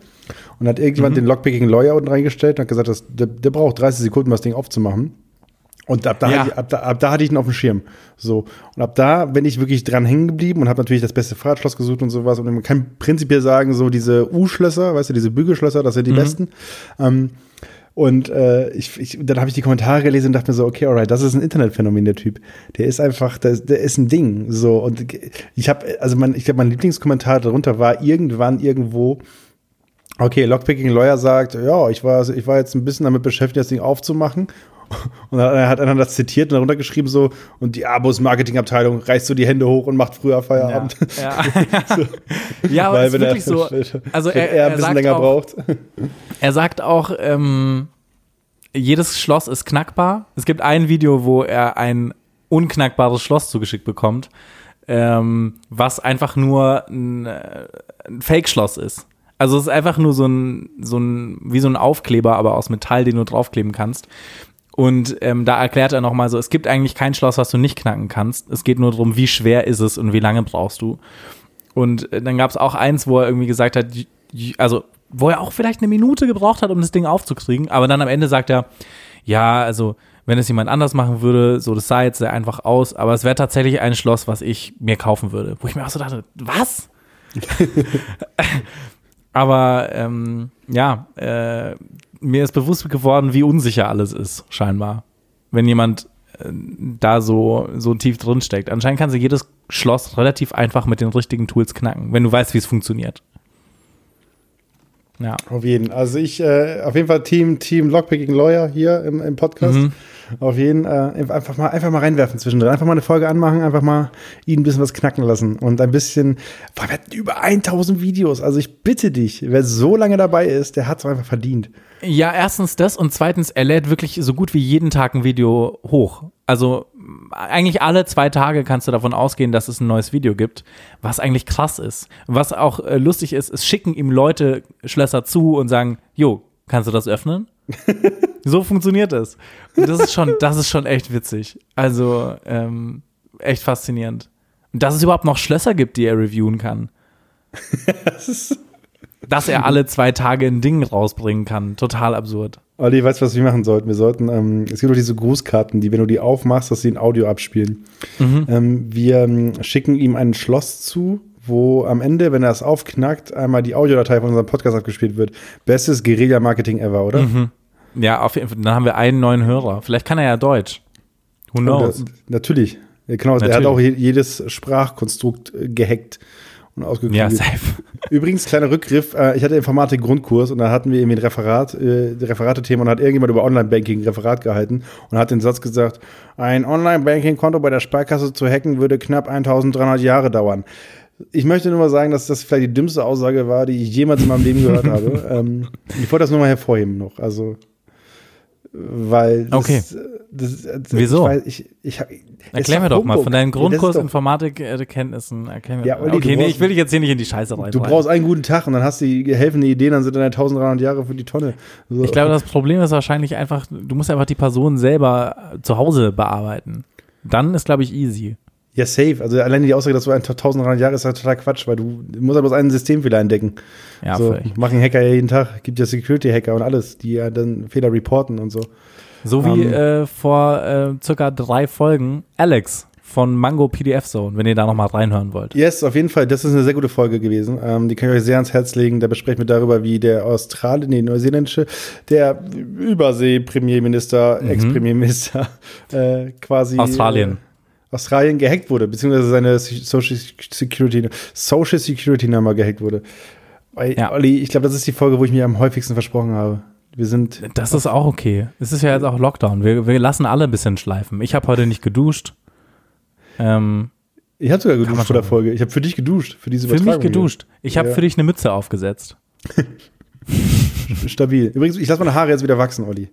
und hat irgendjemand den Lockpicking Lawyer unten reingestellt und hat gesagt, dass, der, der braucht 30 Sekunden, um das Ding aufzumachen. Und ab da, Ja. hatte ich, ab, da, ab da hatte ich ihn auf dem Schirm. So. Und ab da bin ich wirklich dran hängen geblieben und habe natürlich das beste Fahrradschloss gesucht und sowas. Und man kann prinzipiell sagen, so diese U-Schlösser, weißt du, diese Bügelschlösser, das sind die besten. Ähm, und äh, ich, ich, dann habe ich die Kommentare gelesen und dachte mir so, okay, alright, das ist ein Internetphänomen, der Typ. Der ist einfach, der, der ist ein Ding. So, und ich habe, also mein, ich glaube, mein Lieblingskommentar darunter war irgendwann irgendwo, Okay, Lockpicking Lawyer sagt, ja, ich war, ich war jetzt ein bisschen damit beschäftigt, das Ding aufzumachen. Und dann hat einer das zitiert und darunter geschrieben so, und die Abos Marketingabteilung reißt so die Hände hoch und macht früher Feierabend. Ja, ja aber es ist wirklich so. Also er, er ein er bisschen sagt länger auch, braucht. Er sagt auch, ähm, jedes Schloss ist knackbar. Es gibt ein Video, wo er ein unknackbares Schloss zugeschickt bekommt, ähm, was einfach nur ein, äh, ein Fake-Schloss ist. Also es ist einfach nur so ein, so ein, wie so ein Aufkleber, aber aus Metall, den du draufkleben kannst. Und ähm, da erklärt er nochmal so, es gibt eigentlich kein Schloss, was du nicht knacken kannst. Es geht nur darum, wie schwer ist es und wie lange brauchst du. Und äh, dann gab es auch eins, wo er irgendwie gesagt hat, also wo er auch vielleicht eine Minute gebraucht hat, um das Ding aufzukriegen, aber dann am Ende sagt er, ja, also wenn es jemand anders machen würde, so das sah jetzt sehr einfach aus, aber es wäre tatsächlich ein Schloss, was ich mir kaufen würde. Wo ich mir auch so dachte, was? aber ähm, ja, äh, mir ist bewusst geworden, wie unsicher alles ist, scheinbar. Wenn jemand äh, da so, so tief drin steckt. Anscheinend kannst du jedes Schloss relativ einfach mit den richtigen Tools knacken, wenn du weißt, wie es funktioniert. Ja. Auf jeden. Also ich, äh, auf jeden Fall Team, Team Lockpicking Lawyer hier im, im Podcast. Mhm. Auf jeden, äh, einfach mal, einfach mal reinwerfen zwischendrin. Einfach mal eine Folge anmachen, einfach mal ihn ein bisschen was knacken lassen und ein bisschen, boah, wir hatten über 1000 Videos. Also ich bitte dich, wer so lange dabei ist, der hat es einfach verdient. Ja, erstens das und zweitens, er lädt wirklich so gut wie jeden Tag ein Video hoch. Also eigentlich alle zwei Tage kannst du davon ausgehen, dass es ein neues Video gibt, was eigentlich krass ist. Was auch äh, lustig ist, es schicken ihm Leute Schlösser zu und sagen, jo, kannst du das öffnen? so funktioniert es. Und das ist schon, das ist schon echt witzig. Also ähm, echt faszinierend. Und dass es überhaupt noch Schlösser gibt, die er reviewen kann. dass er alle zwei Tage ein Ding rausbringen kann. Total absurd. Olli, weißt du, was wir machen sollten? Wir sollten, ähm, es gibt doch diese Grußkarten, die, wenn du die aufmachst, dass sie ein Audio abspielen. Ähm, wir ähm, schicken ihm ein Schloss zu, wo am Ende, wenn er es aufknackt, einmal die Audiodatei von unserem Podcast abgespielt wird. Bestes Guerilla-Marketing ever, oder? Ja, auf jeden Fall. Dann haben wir einen neuen Hörer. Vielleicht kann er ja Deutsch. Who knows? Äh, natürlich. Genau, er hat Natürlich. auch je- jedes Sprachkonstrukt äh, gehackt und ausgeklügelt. Ja, safe. Übrigens, kleiner Rückgriff, äh, ich hatte Informatik-Grundkurs und da hatten wir irgendwie ein Referat, äh, Referate-Thema und hat irgendjemand über Online-Banking ein Referat gehalten und hat den Satz gesagt, ein Online-Banking-Konto bei der Sparkasse zu hacken würde knapp 1300 Jahre dauern. Ich möchte nur mal sagen, dass das vielleicht die dümmste Aussage war, die ich jemals in meinem Leben gehört habe. Ähm, ich wollte das nur mal hervorheben noch, also weil das, Okay. das, das, Wieso? Ich, weiß, ich, ich, Erklär mir doch mal Humbug. von deinen Ja, Grundkurs ist doch- Informatik-Kenntnissen. Erklär mir Ja. Olli, okay, nee, brauchst- ich will dich jetzt hier nicht in die Scheiße rein. Du brauchst einen guten Tag und dann hast du die helfende Ideen, dann sind deine 1300 Jahre für die Tonne. So. Ich glaube, das Problem ist wahrscheinlich einfach, du musst einfach die Person selber äh, zu Hause bearbeiten. Dann ist, glaube ich, easy. Ja, safe. Also alleine die Aussage, dass du 1300 Jahre ist ja total Quatsch, weil du musst ja bloß einen Systemfehler entdecken. Ja, so, völlig. machen Hacker ja jeden Tag. Gibt ja Security-Hacker und alles, die ja dann Fehler reporten und so. So wie Ähm. äh, vor äh, circa drei Folgen Alex von Mango PDF Zone, wenn ihr da nochmal reinhören wollt. Yes, auf jeden Fall. Das ist eine sehr gute Folge gewesen. Ähm, die kann ich euch sehr ans Herz legen. Da besprechen wir darüber, wie der Australien, nee, neuseeländische, der Übersee-Premierminister, Ex-Premierminister, äh, quasi. Australien. Australien gehackt wurde, beziehungsweise seine Social Security, Social Security Nummer gehackt wurde. Ja. Olli, ich glaube, das ist die Folge, wo ich mir am häufigsten versprochen habe. Wir sind. Das ist auch okay. Es ist ja jetzt auch Lockdown. Wir, wir lassen alle ein bisschen schleifen. Ich habe heute nicht geduscht. Ähm, Ich habe sogar geduscht vor der. Folge. Ich habe für dich geduscht, für diese für mich Übertragung hier. geduscht. Ich habe Ja. für dich eine Mütze aufgesetzt. Stabil. Übrigens, ich lasse meine Haare jetzt wieder wachsen, Olli.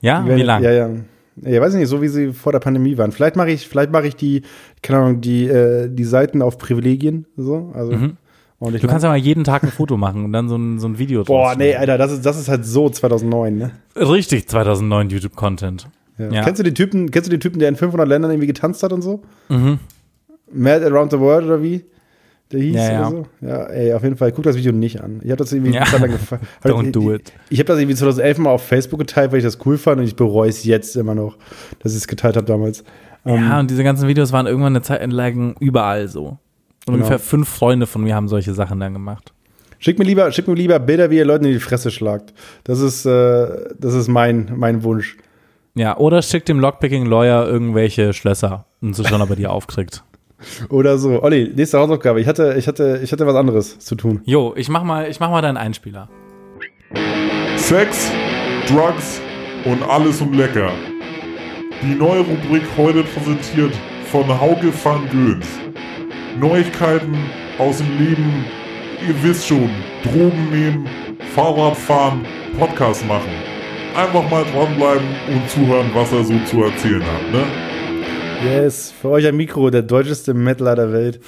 Ja? Wie lang? Ja, ja. Ja, weiß ich nicht, so wie sie vor der Pandemie waren. Vielleicht mache ich, vielleicht mache ich die, keine Ahnung, die, äh, die Seiten auf Privilegien, so. Also, Mhm. Du kannst ja mal jeden Tag ein Foto machen und dann so ein, so ein Video Boah, draus nee. Alter, das ist, das ist halt so 2009, ne? Richtig 2009 YouTube-Content. Ja. Ja. Kennst du den Typen, kennst du den Typen, der in 500 Ländern irgendwie getanzt hat und so? Mhm. Mad Around the World oder wie? Der hieß Ja, ja. so? Ja, ey, auf jeden Fall, guck das Video nicht an. Ich habe das irgendwie Ja. Don't do it. Ich, ich habe das irgendwie 2011 mal auf Facebook geteilt, weil ich das cool fand und ich bereue es jetzt immer noch, dass ich es geteilt habe damals. Ähm, Ja, und diese ganzen Videos waren irgendwann eine Zeit entlang überall so. Und Genau. ungefähr fünf Freunde von mir haben solche Sachen dann gemacht. Schick mir lieber, schick mir lieber Bilder, wie ihr Leuten in die Fresse schlagt. Das ist, äh, das ist mein, mein Wunsch. Ja, oder schickt dem Lockpicking-Lawyer irgendwelche Schlösser und so schon, ob er die aufkriegt. Oder so. Olli, nächste Hausaufgabe. Ich hatte, ich hatte, ich hatte was anderes zu tun. Jo, ich mach mal, ich mach mal deinen Einspieler. Sex, Drugs und alles und lecker. Die neue Rubrik heute präsentiert von Hauke van Göns. Neuigkeiten aus dem Leben, ihr wisst schon, Drogen nehmen, Fahrrad fahren, Podcast machen. Einfach mal dranbleiben und zuhören, was er so zu erzählen hat, ne? Yes, für euch ein Mikro, der deutscheste Metaler der Welt.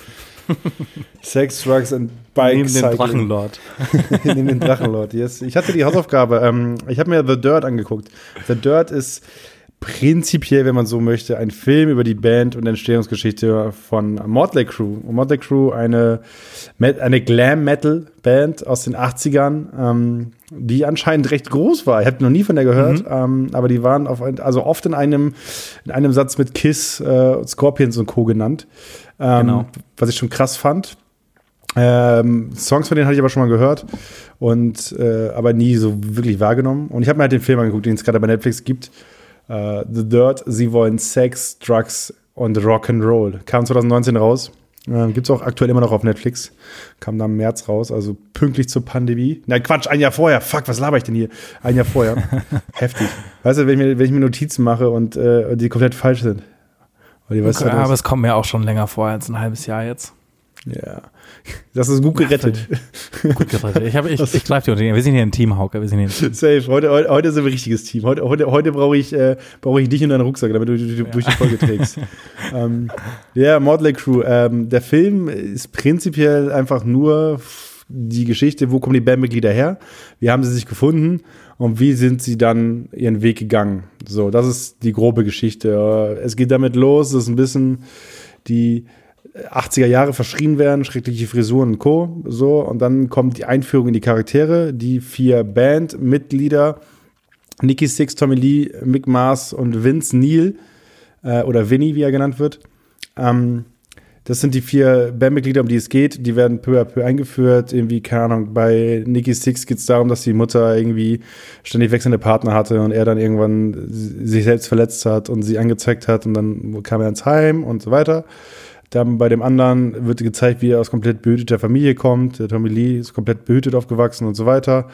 Sex, Drugs and Bike Neben Cycling. Drachenlord. Neben den Drachenlord, yes. Ich hatte die Hausaufgabe. Ähm, ich habe mir The Dirt angeguckt. The Dirt ist prinzipiell, wenn man so möchte, ein Film über die Band und Entstehungsgeschichte von Motley Crue. Und Motley Crue, eine, eine Glam-Metal-Band aus den 80ern, ähm, die anscheinend recht groß war. Ich habe noch nie von der gehört, ähm, aber die waren auf, also oft in einem, in einem Satz mit Kiss, äh, Scorpions und Co. genannt. Ähm, Genau. Was ich schon krass fand. Ähm, Songs von denen hatte ich aber schon mal gehört und äh, aber nie so wirklich wahrgenommen. Und ich habe mir halt den Film angeguckt, den es gerade bei Netflix gibt. Äh, The Dirt, sie wollen Sex, Drugs und Rock'n'Roll. Kam 2019 raus. Äh, Gibt es auch aktuell immer noch auf Netflix. Kam da im März raus, also pünktlich zur Pandemie. Nein, Quatsch, ein Jahr vorher. Fuck, was laber ich denn hier? Ein Jahr vorher. Heftig. Weißt du, wenn ich mir, wenn ich mir Notizen mache und, äh, die komplett falsch sind. Ja, was- aber es kommt mir auch schon länger vor als ein halbes Jahr jetzt. Ja. Das ist gut gerettet. Gut gerettet. Ich, hab- ich, ich greife dir unter Wir sind hier ein Team, Hauke. Wir sind hier Team. Safe. Heute, heute, heute sind wir ein richtiges Team. Heute, heute, heute brauche ich, äh, brauche ich dich und deinen Rucksack, damit du durch, durch die Folge trägst. ähm, ja, Motley Crew. Ähm, der Film ist prinzipiell einfach nur die Geschichte, wo kommen die Bandmitglieder her? Wie haben sie sich gefunden? Und wie sind sie dann ihren Weg gegangen? So, das ist die grobe Geschichte. Äh, Es geht damit los, es ist ein bisschen die 80er Jahre verschrien werden, schreckliche Frisuren und Co. So, und dann kommt die Einführung in die Charaktere, die vier Bandmitglieder, Nicky Six, Tommy Lee, Mick Mars und Vince Neil, äh, oder Vinny, wie er genannt wird. Ähm, das sind die vier Bandmitglieder, um die es geht. Die werden peu à peu eingeführt. Irgendwie, keine Ahnung, bei Nicky Six geht es darum, dass die Mutter irgendwie ständig wechselnde Partner hatte und er dann irgendwann sich selbst verletzt hat und sie angezeigt hat und dann kam er ins Heim und so weiter. Dann bei dem anderen wird gezeigt, wie er aus komplett behüteter Familie kommt. Der Tommy Lee ist komplett behütet aufgewachsen und so weiter.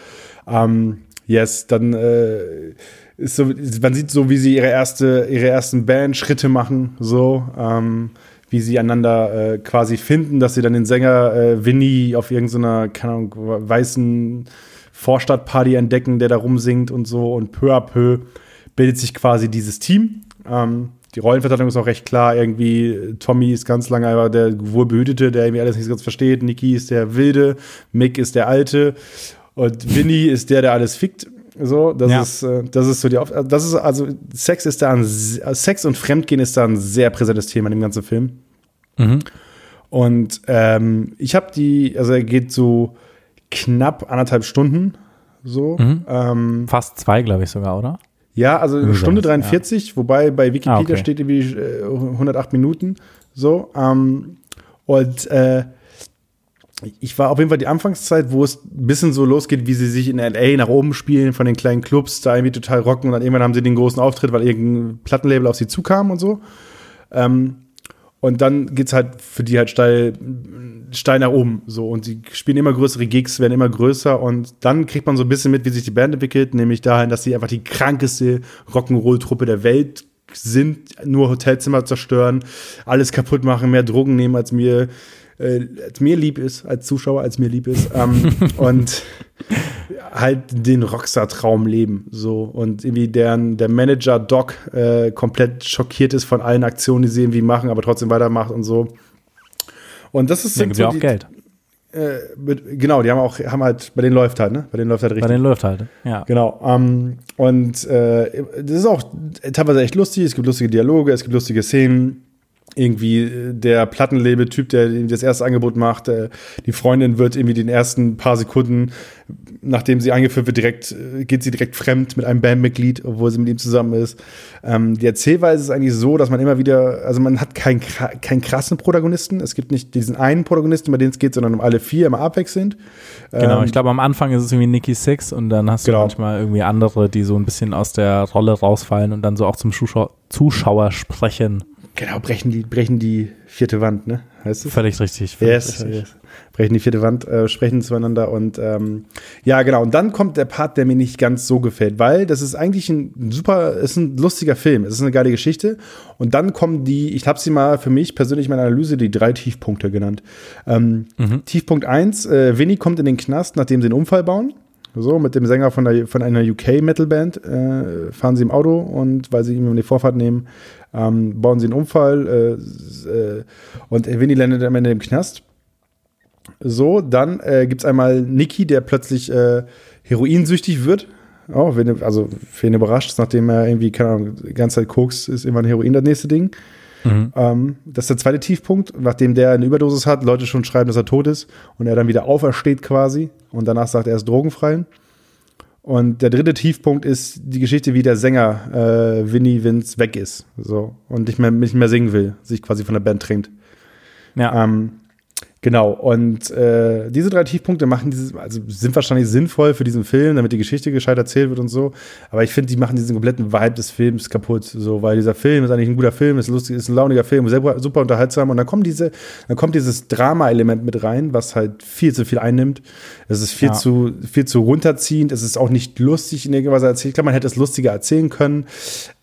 Ähm, yes, dann äh, ist so, man sieht so, wie sie ihre erste, ihre ersten Band-Schritte machen, so, ähm, wie sie einander äh, quasi finden, dass sie dann den Sänger äh, Winnie auf irgendeiner, keine Ahnung, weißen Vorstadtparty entdecken, der da rumsingt und so und peu à peu bildet sich quasi dieses Team. Ähm, die Rollenverteilung ist auch recht klar. Irgendwie, Tommy ist ganz lange einfach der Wohlbehütete, der irgendwie alles nicht so ganz versteht. Nicky ist der Wilde, Mick ist der Alte und Winnie ist der, der alles fickt. So, das Ja. ist, äh, das ist so die, Auf das ist also, Sex ist da ein, se- Sex und Fremdgehen ist da ein sehr präsentes Thema in dem ganzen Film. Mhm. Und ähm, ich habe die, also er geht so knapp anderthalb Stunden, so. Mhm. Ähm, Fast zwei, glaube ich sogar, oder? Ja, also eine Stunde 43, wobei bei Wikipedia Ah, okay. steht irgendwie äh, 108 Minuten. So. Ähm, und äh, ich war auf jeden Fall die Anfangszeit, wo es ein bisschen so losgeht, wie sie sich in LA nach oben spielen, von den kleinen Clubs, da irgendwie total rocken und dann irgendwann haben sie den großen Auftritt, weil irgendein Plattenlabel auf sie zukam und so. Ähm, und dann geht's halt für die halt steil, steil nach oben. So. Und sie spielen immer größere Gigs, werden immer größer. Und dann kriegt man so ein bisschen mit, wie sich die Band entwickelt, nämlich dahin, dass sie einfach die krankeste Rock'n'Roll-Truppe der Welt sind, nur Hotelzimmer zerstören, alles kaputt machen, mehr Drogen nehmen, als mir, äh, als mir lieb ist, als Zuschauer, als mir lieb ist. Ähm, und halt den Rockstar-Traum leben. So. Und irgendwie deren, der Manager Doc äh, komplett schockiert ist von allen Aktionen, die sie irgendwie machen, aber trotzdem weitermacht und so. Und das ist Dann gibt ja auch die, Geld. Äh, mit, genau, die haben auch, haben halt, bei denen läuft halt, ne? Bei denen läuft halt Bei richtig. denen läuft halt. Ja. Genau. Ähm, und äh, das ist auch teilweise echt lustig. Es gibt lustige Dialoge, es gibt lustige Szenen. Irgendwie äh, der Plattenlabel-Typ, der ihm das erste Angebot macht, äh, die Freundin wird irgendwie den ersten paar Sekunden, nachdem sie eingeführt wird, direkt, äh, geht sie direkt fremd mit einem Bandmitglied, obwohl sie mit ihm zusammen ist. Ähm, die Erzählweise ist eigentlich so, dass man immer wieder, also man hat keinen keinen krassen Protagonisten. Es gibt nicht diesen einen Protagonisten, bei dem es geht, sondern um alle vier immer abwechselnd. Genau, Ähm, ich glaube, am Anfang ist es irgendwie Nikki Six und dann hast du Genau. manchmal irgendwie andere, die so ein bisschen aus der Rolle rausfallen und dann so auch zum Zuschauer, Zuschauer sprechen. Genau, brechen die, brechen die vierte Wand, ne? Heißt es? Völlig richtig. Völlig Yes, richtig. yes. Brechen die vierte Wand, äh, sprechen zueinander und ähm, ja, genau. Und dann kommt der Part, der mir nicht ganz so gefällt, weil das ist eigentlich ein super, ist ein lustiger Film, es ist eine geile Geschichte. Und dann kommen die, ich habe sie mal für mich persönlich in meiner Analyse die drei Tiefpunkte genannt. Ähm, Tiefpunkt eins: äh, Winnie kommt in den Knast, nachdem sie einen Unfall bauen. So, mit dem Sänger von, der, von einer UK-Metal-Band äh, fahren sie im Auto und weil sie ihm die Vorfahrt nehmen, ähm, bauen sie einen Unfall äh, äh, und Winnie landet am Ende im Knast. So, dann äh, gibt es einmal Nicky, der plötzlich äh, heroinsüchtig wird. Oh, wen, also für ihn überrascht, nachdem er irgendwie, keine Ahnung, die ganze Zeit Koks ist, irgendwann Heroin das nächste Ding. Ähm, das ist der zweite Tiefpunkt, nachdem der eine Überdosis hat, Leute schon schreiben, dass er tot ist und er dann wieder aufersteht quasi und danach sagt er, er ist drogenfrei. Und der dritte Tiefpunkt ist die Geschichte, wie der Sänger äh, Vinny Vince weg ist. So. Und nicht mehr, nicht mehr singen will, sich quasi von der Band trennt. Ja. Ähm, genau, und äh, diese drei Tiefpunkte machen dieses, also sind wahrscheinlich sinnvoll für diesen Film, damit die Geschichte gescheit erzählt wird und so. Aber ich finde, die machen diesen kompletten Vibe des Films kaputt. So, weil dieser Film ist eigentlich ein guter Film, ist lustig, ist ein launiger Film, super, super unterhaltsam. Und dann kommt diese, dann kommt dieses Drama-Element mit rein, was halt viel zu viel einnimmt. Es ist viel Ja. zu, viel zu runterziehend. Es ist auch nicht lustig in irgendwas erzählt. Ich glaube, man hätte es lustiger erzählen können.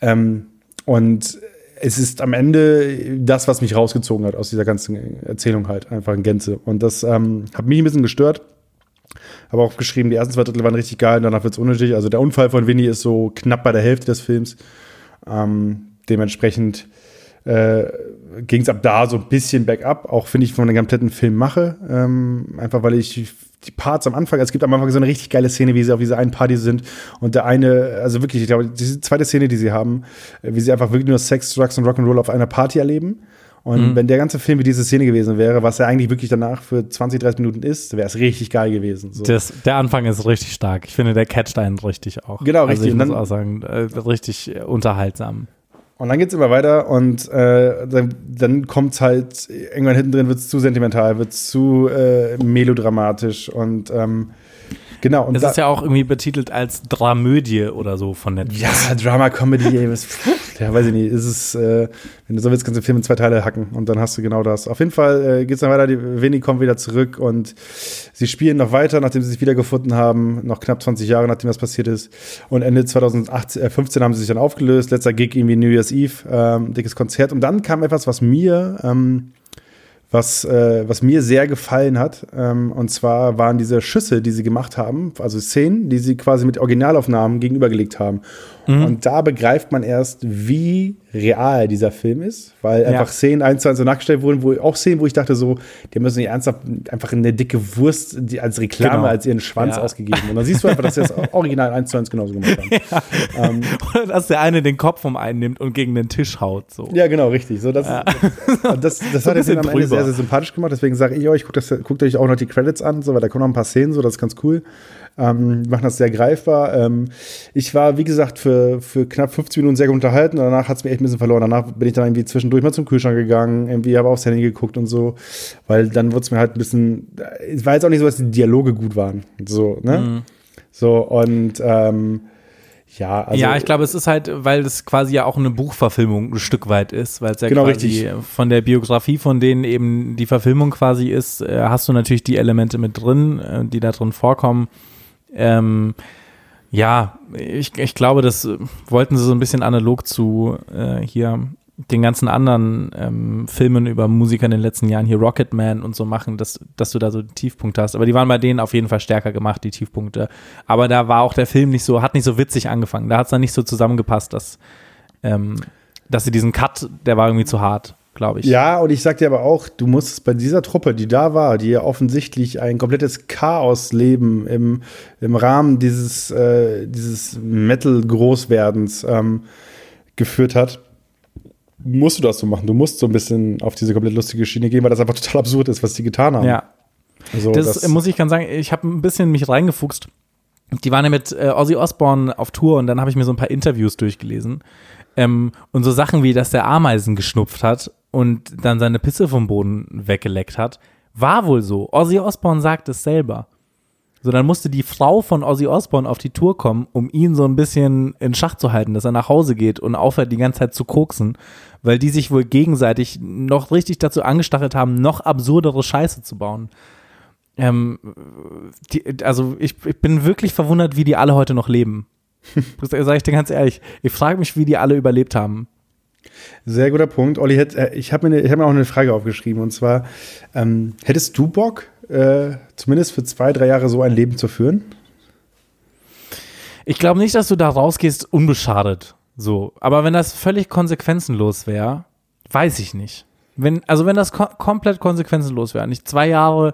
Ähm, und es ist am Ende das, was mich rausgezogen hat aus dieser ganzen Erzählung halt, einfach in Gänze. Und das ähm, hat mich ein bisschen gestört. Habe auch geschrieben, die ersten zwei Drittel waren richtig geil, und danach wird es unnötig. Also der Unfall von Winnie ist so knapp bei der Hälfte des Films. Ähm, dementsprechend äh, ging es ab da so ein bisschen bergab, auch finde ich von dem kompletten Film mache. Ähm, einfach weil ich die Parts am Anfang, es gibt am Anfang so eine richtig geile Szene, wie sie auf dieser einen Party sind und der eine, also wirklich, ich glaube, diese zweite Szene, die sie haben, äh, wie sie einfach wirklich nur Sex, Drugs und Rock'n'Roll auf einer Party erleben. Und wenn der ganze Film wie diese Szene gewesen wäre, was er eigentlich wirklich danach für 20, 30 Minuten ist, wäre es richtig geil gewesen. So. Das, der Anfang ist richtig stark. Ich finde, der catcht einen richtig auch. Genau, Also richtig. ich muss auch sagen, äh, richtig äh, unterhaltsam. Und dann geht's immer weiter und äh, dann, dann kommt's halt, irgendwann hinten drin wird's zu sentimental, wird's zu äh, melodramatisch und ähm, genau. Und Es da, ist ja auch irgendwie betitelt als Dramödie oder so von Netflix. ja, Drama, Comedy, ey, was, ja, weiß ich nicht, ist es, äh, wenn du so willst, kannst du den Film in zwei Teile hacken und dann hast du genau das. Auf jeden Fall äh, geht's dann weiter, die Winnie kommt wieder zurück und sie spielen noch weiter, nachdem sie sich wiedergefunden haben, noch knapp 20 Jahre, nachdem das passiert ist. Und Ende 2015 äh, 15 haben sie sich dann aufgelöst, letzter Gig irgendwie New Year's Eve, ähm, dickes Konzert. Und dann kam etwas, was mir ähm, was, äh, was mir sehr gefallen hat. Ähm, und zwar waren diese Schüsse, die sie gemacht haben, also Szenen, die sie quasi mit Originalaufnahmen gegenübergelegt haben. Und da begreift man erst, wie real dieser Film ist, weil Ja. einfach Szenen eins zu eins so nachgestellt wurden, wo auch Szenen, wo ich dachte so, die müssen nicht ernsthaft einfach eine dicke Wurst die als Reklame, Genau. als ihren Schwanz Ja. ausgegeben. Und dann siehst du einfach, dass sie das Original eins zu eins genauso gemacht haben. Oder dass der eine den Kopf um einen nimmt und gegen den Tisch haut. So. Ja, genau, richtig. So, das, das, das, das So hat den Film am Ende sehr, sehr sympathisch gemacht. Deswegen sage ich euch, guckt, das, guckt euch auch noch die Credits an, so, weil da kommen noch ein paar Szenen, so, das ist ganz cool. Ähm, machen das sehr greifbar. Ähm, ich war, wie gesagt, für, für knapp 50 Minuten sehr gut unterhalten. Und danach hat es mir echt ein bisschen verloren. Danach bin ich dann irgendwie zwischendurch mal zum Kühlschrank gegangen, irgendwie habe aufs Handy geguckt und so. Weil dann wurde es mir halt ein bisschen. Es war jetzt auch nicht so, dass die Dialoge gut waren. So, ne? Mhm. So, und ähm, ja, also. ja, ich glaube, es ist halt, weil es quasi ja auch eine Buchverfilmung ein Stück weit ist, weil es ja Genau, quasi richtig. von der Biografie, von denen eben die Verfilmung quasi ist, äh, hast du natürlich die Elemente mit drin, äh, die da drin vorkommen. Ähm, ja, ich, ich glaube, das äh, wollten sie so ein bisschen analog zu äh, hier den ganzen anderen ähm, Filmen über Musiker in den letzten Jahren, hier Rocketman und so machen, dass, dass du da so Tiefpunkte hast. Aber die waren bei denen auf jeden Fall stärker gemacht, die Tiefpunkte. Aber da war auch der Film nicht so, hat nicht so witzig angefangen. Da hat es dann nicht so zusammengepasst, dass, ähm, dass sie diesen Cut, der war irgendwie zu hart, glaube ich. Ja, und ich sag dir aber auch, du musst bei dieser Truppe, die da war, die ja offensichtlich ein komplettes Chaos-Leben im, im Rahmen dieses, äh, dieses Metal-Großwerdens ähm, geführt hat, musst du das so machen. Du musst so ein bisschen auf diese komplett lustige Schiene gehen, weil das einfach total absurd ist, was die getan haben. Ja, also, das, muss ich ganz sagen, ich habe ein bisschen mich reingefuchst. Die waren ja mit äh, Ozzy Osbourne auf Tour und dann habe ich mir so ein paar Interviews durchgelesen. Ähm, und so Sachen wie, dass der Ameisen geschnupft hat und dann seine Pisse vom Boden weggeleckt hat, war wohl so. Ozzy Osbourne sagt es selber. So, dann musste die Frau von Ozzy Osbourne auf die Tour kommen, um ihn so ein bisschen in Schach zu halten, dass er nach Hause geht und aufhört, die ganze Zeit zu koksen, weil die sich wohl gegenseitig noch richtig dazu angestachelt haben, noch absurdere Scheiße zu bauen. Ähm, die, also ich, ich bin wirklich verwundert, wie die alle heute noch leben. Das sage ich dir ganz ehrlich. Ich frage mich, wie die alle überlebt haben. Sehr guter Punkt. Olli, äh, ich habe mir, ne- hab mir auch eine Frage aufgeschrieben. Und zwar, ähm, hättest du Bock, äh, zumindest für zwei, drei Jahre so ein Leben zu führen? Ich glaube nicht, dass du da rausgehst unbeschadet. So. Aber wenn das völlig konsequenzenlos wäre, weiß ich nicht. Wenn, also wenn das ko komplett konsequenzenlos wäre und ich zwei Jahre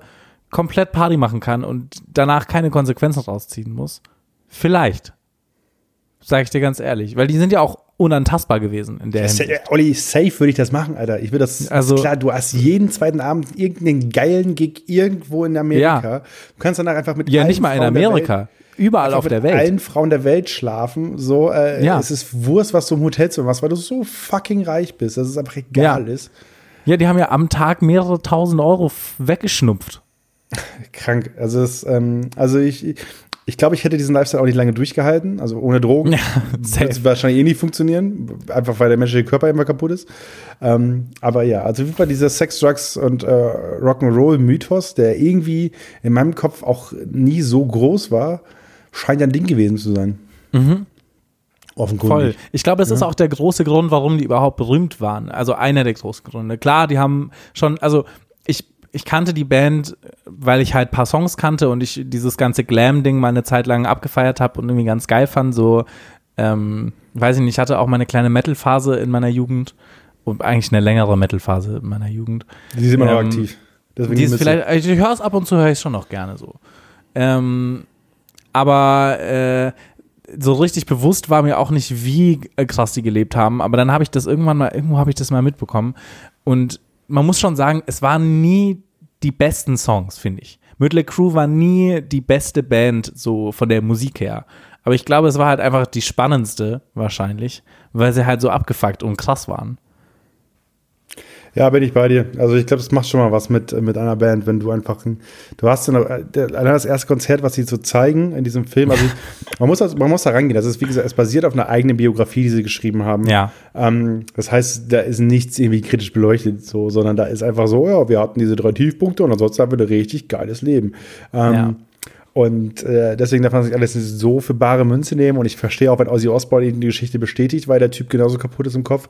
komplett Party machen kann und danach keine Konsequenzen rausziehen muss, vielleicht. Sage ich dir ganz ehrlich. Weil die sind ja auch unantastbar gewesen in der Das, äh, Olli, safe würde ich das machen, Alter. Ich würde das, Also- klar, du hast jeden zweiten Abend irgendeinen geilen Gig irgendwo in Amerika. Ja. Du kannst danach einfach mit Ja, nicht mal in Frauen Amerika. Welt, Überall auf der mit Welt. allen Frauen der Welt schlafen. So, äh, Ja. es ist Wurst, was du im Hotelzimmer machst, weil du so fucking reich bist, dass es einfach egal Ja. ist. Ja, die haben ja am Tag mehrere tausend Euro weggeschnupft. Krank. Also, es, ähm, also ich, ich glaube, ich hätte diesen Lifestyle auch nicht lange durchgehalten. Also ohne Drogen. Ja, wird wahrscheinlich eh nicht funktionieren, einfach weil der menschliche Körper immer kaputt ist. Ähm, aber ja, also auf jeden Fall dieser Sex, Drugs und äh, Rock'n'Roll-Mythos, der irgendwie in meinem Kopf auch nie so groß war, scheint ein Ding gewesen zu sein. Mhm. Voll. Offenkundig. Ich glaube, das ist auch der große Grund, warum die überhaupt berühmt waren. Also einer der großen Gründe. Klar, die haben schon, also ich, ich kannte die Band, weil ich halt ein paar Songs kannte und ich dieses ganze Glam-Ding mal eine Zeit lang abgefeiert habe und irgendwie ganz geil fand. So, ähm, weiß ich nicht, ich hatte auch mal eine kleine Metal-Phase in meiner Jugend. Und eigentlich eine längere Metal-Phase in meiner Jugend. Die sind immer noch Ähm, aktiv. Deswegen Die ist vielleicht, also ich höre es ab und zu, höre ich schon noch gerne so. Ähm, aber äh, so richtig bewusst war mir auch nicht, wie krass die gelebt haben. Aber dann habe ich das irgendwann mal, irgendwo habe ich das mal mitbekommen. Und man muss schon sagen, es waren nie die besten Songs, finde ich. Mötley Crüe war nie die beste Band, so von der Musik her. Aber ich glaube, es war halt einfach die spannendste, wahrscheinlich, weil sie halt so abgefuckt und krass waren. Ja, bin ich bei dir. Also ich glaube, das macht schon mal was mit, mit einer Band, wenn du einfach ein, du hast allein das erste Konzert, was sie so zeigen in diesem Film, also ich, man, muss das, man muss da rangehen. Das ist, wie gesagt, es basiert auf einer eigenen Biografie, die sie geschrieben haben. Ja. Ähm, das heißt, da ist nichts irgendwie kritisch beleuchtet, so, sondern da ist einfach so, ja, wir hatten diese drei Tiefpunkte und ansonsten haben wir ein richtig geiles Leben. Ähm, Ja. Und äh, deswegen darf man sich alles so für bare Münze nehmen. Und ich verstehe auch, wenn Ozzy Osbourne die Geschichte bestätigt, weil der Typ genauso kaputt ist im Kopf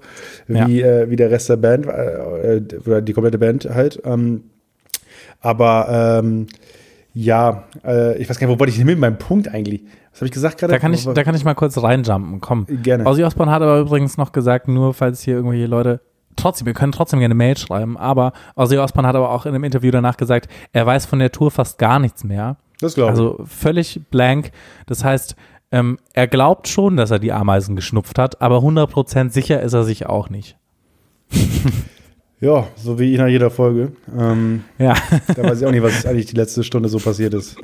wie, äh, wie der Rest der Band, äh, äh, oder die komplette Band halt. Ähm, aber ähm, ja, äh, ich weiß gar nicht, wo wollte ich hin mit meinem Punkt eigentlich? Was habe ich gesagt gerade? Da kann, ich, da kann ich mal kurz reinjumpen. Komm. Gerne. Ozzy Osbourne hat aber übrigens noch gesagt, nur falls hier irgendwelche Leute. Trotzdem, wir können trotzdem gerne Mail schreiben, aber Ozzy Osbourne hat aber auch in einem Interview danach gesagt, er weiß von der Tour fast gar nichts mehr. Das glaube ich. Also völlig blank. Das heißt, ähm, er glaubt schon, dass er die Ameisen geschnupft hat, aber 100% sicher ist er sich auch nicht. Ja, so wie nach jeder Folge. Ähm, Ja. da weiß ich auch nicht, was eigentlich die letzte Stunde so passiert ist.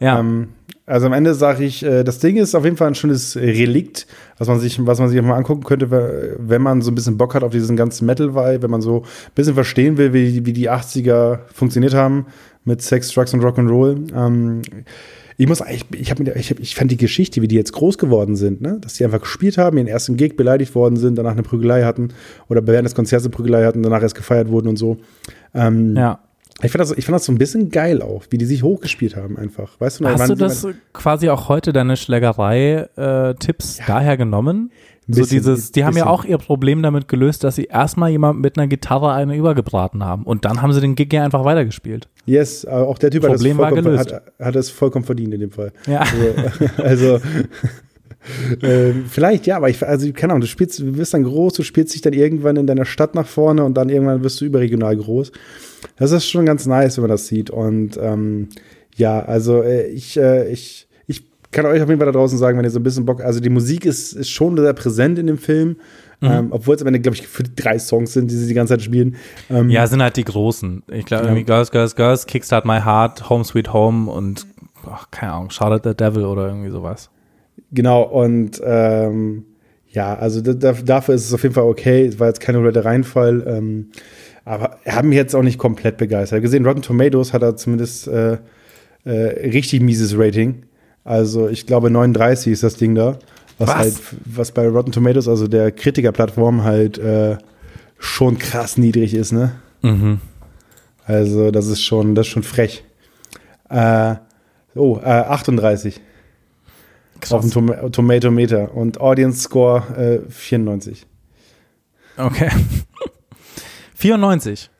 Ja. Ähm, also am Ende sage ich, äh, das Ding ist auf jeden Fall ein schönes Relikt, was man sich, was man sich mal angucken könnte, we- wenn man so ein bisschen Bock hat auf diesen ganzen Metal-Vibe, wenn man so ein bisschen verstehen will, wie, wie die 80er funktioniert haben mit Sex, Drugs und Rock'n'Roll. Ähm, ich muss eigentlich, ich, hab ich, hab, ich fand die Geschichte, wie die jetzt groß geworden sind, ne? dass die einfach gespielt haben, ihren ersten Gig beleidigt worden sind, danach eine Prügelei hatten oder während des Konzerts eine Prügelei hatten, danach erst gefeiert wurden und so. Ähm, ja. Ich fand, das, ich fand das so ein bisschen geil auch, wie die sich hochgespielt haben einfach. Weißt du, Hast du das quasi auch heute, deine Schlägerei-Tipps daher genommen? So bisschen, dieses, die haben ja bisschen. auch ihr Problem damit gelöst, dass sie erstmal jemand mit einer Gitarre eine übergebraten haben. Und dann haben sie den Gig ja einfach weitergespielt. Yes, auch der Typ Problem hat, es vollkommen, gelöst. hat, hat es vollkommen verdient in dem Fall. Ja. Also, also äh, vielleicht ja, aber ich, also keine Ahnung, du spielst, du wirst dann groß, du spielst dich dann irgendwann in deiner Stadt nach vorne und dann irgendwann wirst du überregional groß. Das ist schon ganz nice, wenn man das sieht. Und ähm, ja, also äh, ich, äh, ich, ich kann euch auf jeden Fall da draußen sagen, wenn ihr so ein bisschen Bock, also die Musik ist, ist schon sehr präsent in dem Film. Ähm, obwohl es am Ende, glaube ich, für drei Songs sind, die sie die ganze Zeit spielen. Ähm, Ja, sind halt die großen. Ich glaube, Ja. irgendwie Girls, Girls, Girls, Kickstart My Heart, Home Sweet Home und, ach, keine Ahnung, at the Devil oder irgendwie sowas. Genau, und ähm, ja, also dafür ist es auf jeden Fall okay. Es war jetzt kein kompletter Reinfall. Ähm, aber haben mich jetzt auch nicht komplett begeistert. Gesehen, Rotten Tomatoes hat er zumindest äh, äh, richtig mieses Rating. Also ich glaube 39 ist das Ding da. Was, was? Halt, was bei Rotten Tomatoes, also der Kritikerplattform, halt äh, schon krass niedrig ist, ne? Mhm. Also das ist schon, das ist schon frech. Äh, oh, äh, 38. Krass. Auf dem Tom Tomato Meter und Audience Score äh, 94. Okay. 94.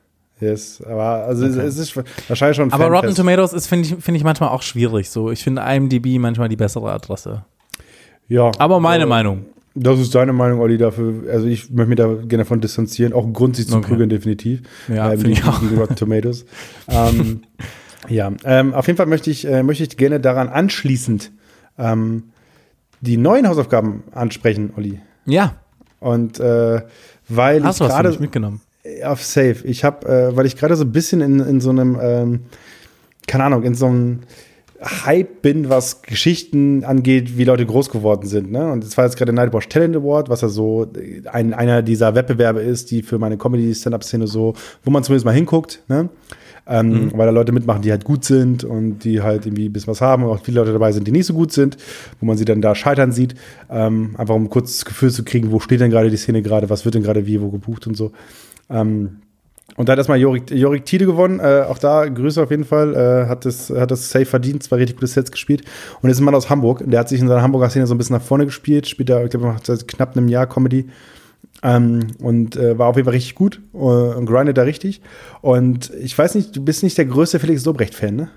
Yes, aber also okay. es ist wahrscheinlich schon. Aber Rotten Tomatoes ist finde ich finde ich manchmal auch schwierig. So, ich finde IMDb manchmal die bessere Adresse. Ja. Aber meine äh, Meinung. Das ist deine Meinung, Olli, dafür. Also ich möchte mich da gerne von distanzieren. Auch ein Grund, sich zu okay. prügeln, definitiv. Ja, ähm, ich auch. Rotten Tomatoes. ähm, ja, ähm, auf jeden Fall möchte ich, äh, möchte ich gerne daran anschließend ähm, die neuen Hausaufgaben ansprechen, Olli. Ja, Und äh, weil hast ich gerade mitgenommen? auf Safe. Ich habe, äh, weil ich gerade so ein bisschen in, in so einem, ähm, keine Ahnung, in so einem Hype bin, was Geschichten angeht, wie Leute groß geworden sind. Ne? Und es war jetzt gerade der Nightwatch Talent Award, was ja so ein, einer dieser Wettbewerbe ist, die für meine Comedy-Stand-Up-Szene so, wo man zumindest mal hinguckt, ne? Ähm, Weil da Leute mitmachen, die halt gut sind und die halt irgendwie ein bisschen was haben und auch viele Leute dabei sind, die nicht so gut sind, wo man sie dann da scheitern sieht. Ähm, einfach um kurz das Gefühl zu kriegen, wo steht denn gerade die Szene gerade, was wird denn gerade wie, wo gebucht und so. Ähm, und da hat erstmal Jorik, Jorik Tiede gewonnen. Äh, auch da Grüße auf jeden Fall. Äh, hat, das, hat das safe verdient, zwei richtig gute Sets gespielt. Und ist ein Mann aus Hamburg. Der hat sich in seiner Hamburger Szene so ein bisschen nach vorne gespielt. Spielt da, ich glaube, seit knapp einem Jahr Comedy. Ähm, und äh, war auf jeden Fall richtig gut äh, und grindet da richtig. Und ich weiß nicht, du bist nicht der größte Felix Lobrecht-Fan, ne?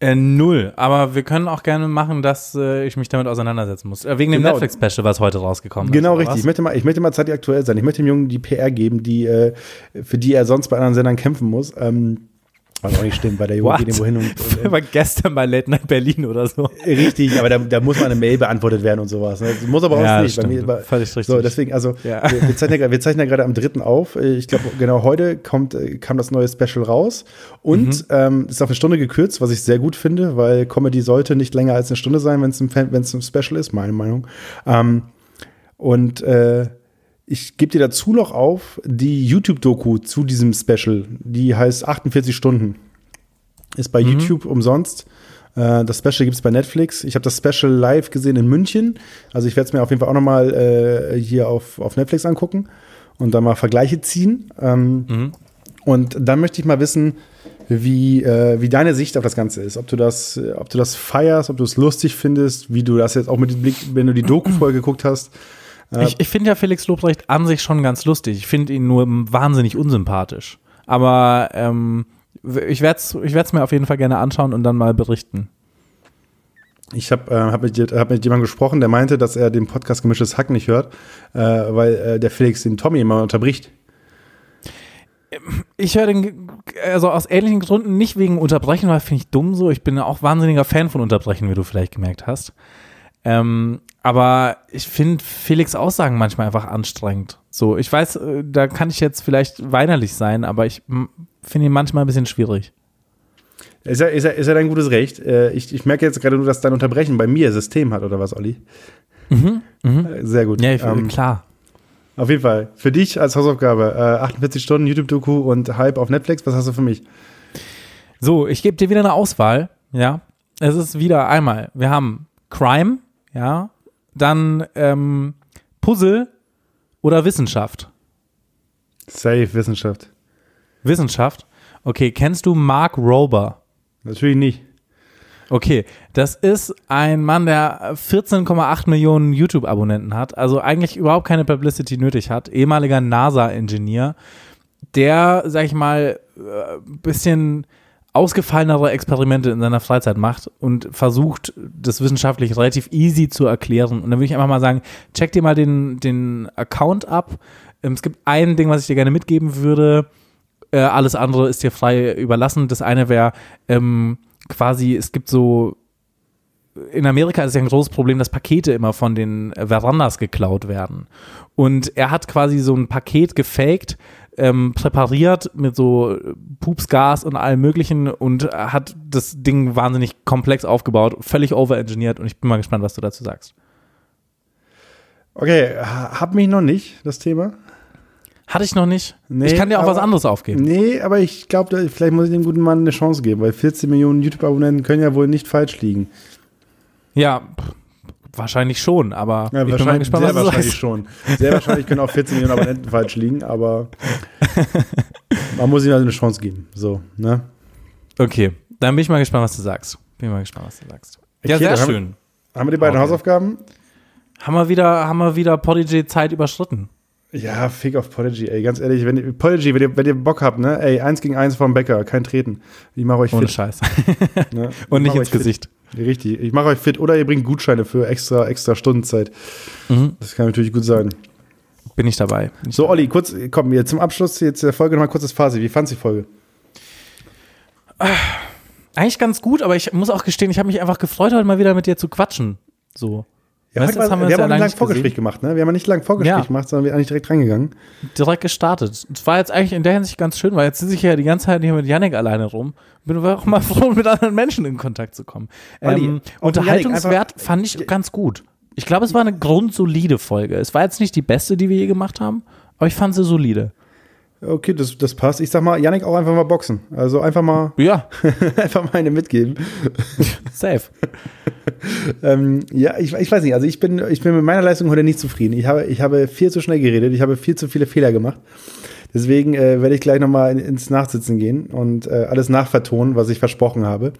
Äh, null. Aber wir können auch gerne machen, dass äh, ich mich damit auseinandersetzen muss. Äh, wegen dem Genau. Netflix-Special, was heute rausgekommen Genau ist. oder richtig. Ich möchte, mal, ich möchte mal zeitlich aktuell sein. Ich möchte dem Jungen die PR geben, die, äh, für die er sonst bei anderen Sendern kämpfen muss. Ähm, was auch nicht stimmt, weil der Junge What? geht irgendwo hin und, und war gestern bei Late Night Berlin oder so. Richtig, aber da, da muss mal eine Mail beantwortet werden und sowas. Ne? Das muss aber auch Ja, nicht. Bei mir, bei, Völlig richtig. So, deswegen, also Ja. wir, wir, zeichnen ja, wir zeichnen ja gerade am 3. auf. Ich glaube, genau heute kommt, äh, kam das neue Special raus. Und Mhm. ähm, ist auf eine Stunde gekürzt, was ich sehr gut finde, weil Comedy sollte nicht länger als eine Stunde sein, wenn es ein, Fan- wenn es ein Special ist, meine Meinung. Ähm, und äh, ich gebe dir dazu noch auf die YouTube-Doku zu diesem Special. Die heißt 48 Stunden. Ist bei YouTube umsonst. Äh, das Special gibt es bei Netflix. Ich habe das Special live gesehen in München. Also ich werde es mir auf jeden Fall auch noch mal äh, hier auf, auf Netflix angucken und dann mal Vergleiche ziehen. Ähm, Und dann möchte ich mal wissen, wie, äh, wie deine Sicht auf das Ganze ist. Ob du das, ob du das feierst, ob du es lustig findest, wie du das jetzt auch mit dem Blick, wenn du die Doku-Folge geguckt hast. Ich, ich finde ja Felix Lobrecht an sich schon ganz lustig. Ich finde ihn nur wahnsinnig unsympathisch. Aber ähm, ich werde es ich werd's mir auf jeden Fall gerne anschauen und dann mal berichten. Ich habe äh, hab mit, hab mit jemandem gesprochen, der meinte, dass er den Podcast Gemischtes Hack nicht hört, äh, weil äh, der Felix den Tommy immer unterbricht. Ich höre den, also aus ähnlichen Gründen, nicht wegen Unterbrechen, weil finde ich dumm so. Ich bin ja auch wahnsinniger Fan von Unterbrechen, wie du vielleicht gemerkt hast. Ähm, aber ich finde Felix Aussagen manchmal einfach anstrengend. So, ich weiß, äh, da kann ich jetzt vielleicht weinerlich sein, aber ich finde ihn manchmal ein bisschen schwierig. Ist ja, ist ja, ist ja dein gutes Recht. Äh, Ich, ich merke jetzt gerade nur, dass dein Unterbrechen bei mir System hat, oder was, Olli? Äh, Sehr gut. Mhm, Ja, ich, Ähm, klar. Auf jeden Fall. Für dich als Hausaufgabe, äh, 48 Stunden YouTube-Doku und Hype auf Netflix, was hast du für mich? So, ich gebe dir wieder eine Auswahl. Ja, es ist wieder einmal. Wir haben Crime, ja, dann ähm, Puzzle oder Wissenschaft. Safe, Wissenschaft. Wissenschaft. Okay, kennst du Mark Rober? Natürlich nicht. Okay, das ist ein Mann, der 14,8 Millionen YouTube-Abonnenten hat, also eigentlich überhaupt keine Publicity nötig hat, ehemaliger NASA-Ingenieur, der, sag ich mal, ein bisschen ausgefallenere Experimente in seiner Freizeit macht und versucht, das wissenschaftlich relativ easy zu erklären. Und dann würde ich einfach mal sagen, check dir mal den, den Account ab. Ähm, Es gibt ein Ding, was ich dir gerne mitgeben würde. Äh, alles andere ist dir frei überlassen. Das eine wäre ähm, quasi, es gibt so in Amerika ist ja ein großes Problem, dass Pakete immer von den Verandas geklaut werden. Und er hat quasi so ein Paket gefaked, ähm, präpariert mit so Pupsgas und allem Möglichen und hat das Ding wahnsinnig komplex aufgebaut, völlig overengineert und ich bin mal gespannt, was du dazu sagst. Okay, ha- hab mich noch nicht, das Thema. Hatte ich noch nicht. Nee, ich kann dir auch was aber- anderes aufgeben. Nee, aber ich glaube, vielleicht muss ich dem guten Mann eine Chance geben, weil 14 Millionen YouTube-Abonnenten können ja wohl nicht falsch liegen. Ja, wahrscheinlich schon, aber Ja, ich bin mal gespannt, sehr was wahrscheinlich schon. Sehr wahrscheinlich können auch 14 Millionen Abonnenten falsch liegen, aber man muss ihnen halt eine Chance geben. So, ne? Okay, dann bin ich mal gespannt, was du sagst. Bin mal gespannt, was du sagst. Ja, Okay, sehr dann haben- schön. Haben wir die beiden Okay. Hausaufgaben? Haben wir wieder, haben wir wieder Podigy-Zeit überschritten. Ja, Fick auf Podigy, ey, ganz ehrlich, wenn ihr, Podigy, wenn ihr, wenn ihr Bock habt, ne, ey, eins gegen eins vom Bäcker, kein Treten. Ich mache euch Ohne fit. Scheiß. Ne? Und Ich nicht ins euch fit. Richtig, ich mache euch fit oder ihr bringt Gutscheine für extra, extra Stundenzeit. Mhm. Das kann natürlich gut sein. Bin ich dabei. Bin ich So, Olli, kurz, komm, jetzt zum Abschluss jetzt der Folge nochmal kurzes Fazit. Wie fandst du die Folge? Eigentlich ganz gut, aber ich muss auch gestehen, ich habe mich einfach gefreut, heute mal wieder mit dir zu quatschen. So. Ja, Weißt heute haben wir wir haben ja auch nicht lange lang nicht Vorgespräch gesehen. gemacht, ne? Wir haben ja nicht lang Vorgespräch Ja. gemacht, sondern wir sind eigentlich direkt reingegangen. Direkt gestartet. Es war jetzt eigentlich in der Hinsicht ganz schön, weil jetzt sitze ich ja die ganze Zeit hier mit Yannick alleine rum. Bin aber auch mal froh, mit anderen Menschen in Kontakt zu kommen. Olli, Ähm, Unterhaltungswert Yannick, fand ich ganz gut. Ich glaube, es war eine grundsolide Folge. Es war jetzt nicht die beste, die wir je gemacht haben, aber ich fand sie solide. Okay, das, das passt. Ich sag mal, Yannick auch einfach mal boxen. Also einfach mal, Ja, einfach mal eine mitgeben. safe. Ähm, ja, ich, ich weiß nicht. Also ich bin, ich bin mit meiner Leistung heute nicht zufrieden. Ich habe, ich habe viel zu schnell geredet. Ich habe viel zu viele Fehler gemacht. Deswegen äh, werde ich gleich nochmal in, ins Nachsitzen gehen und äh, alles nachvertonen, was ich versprochen habe.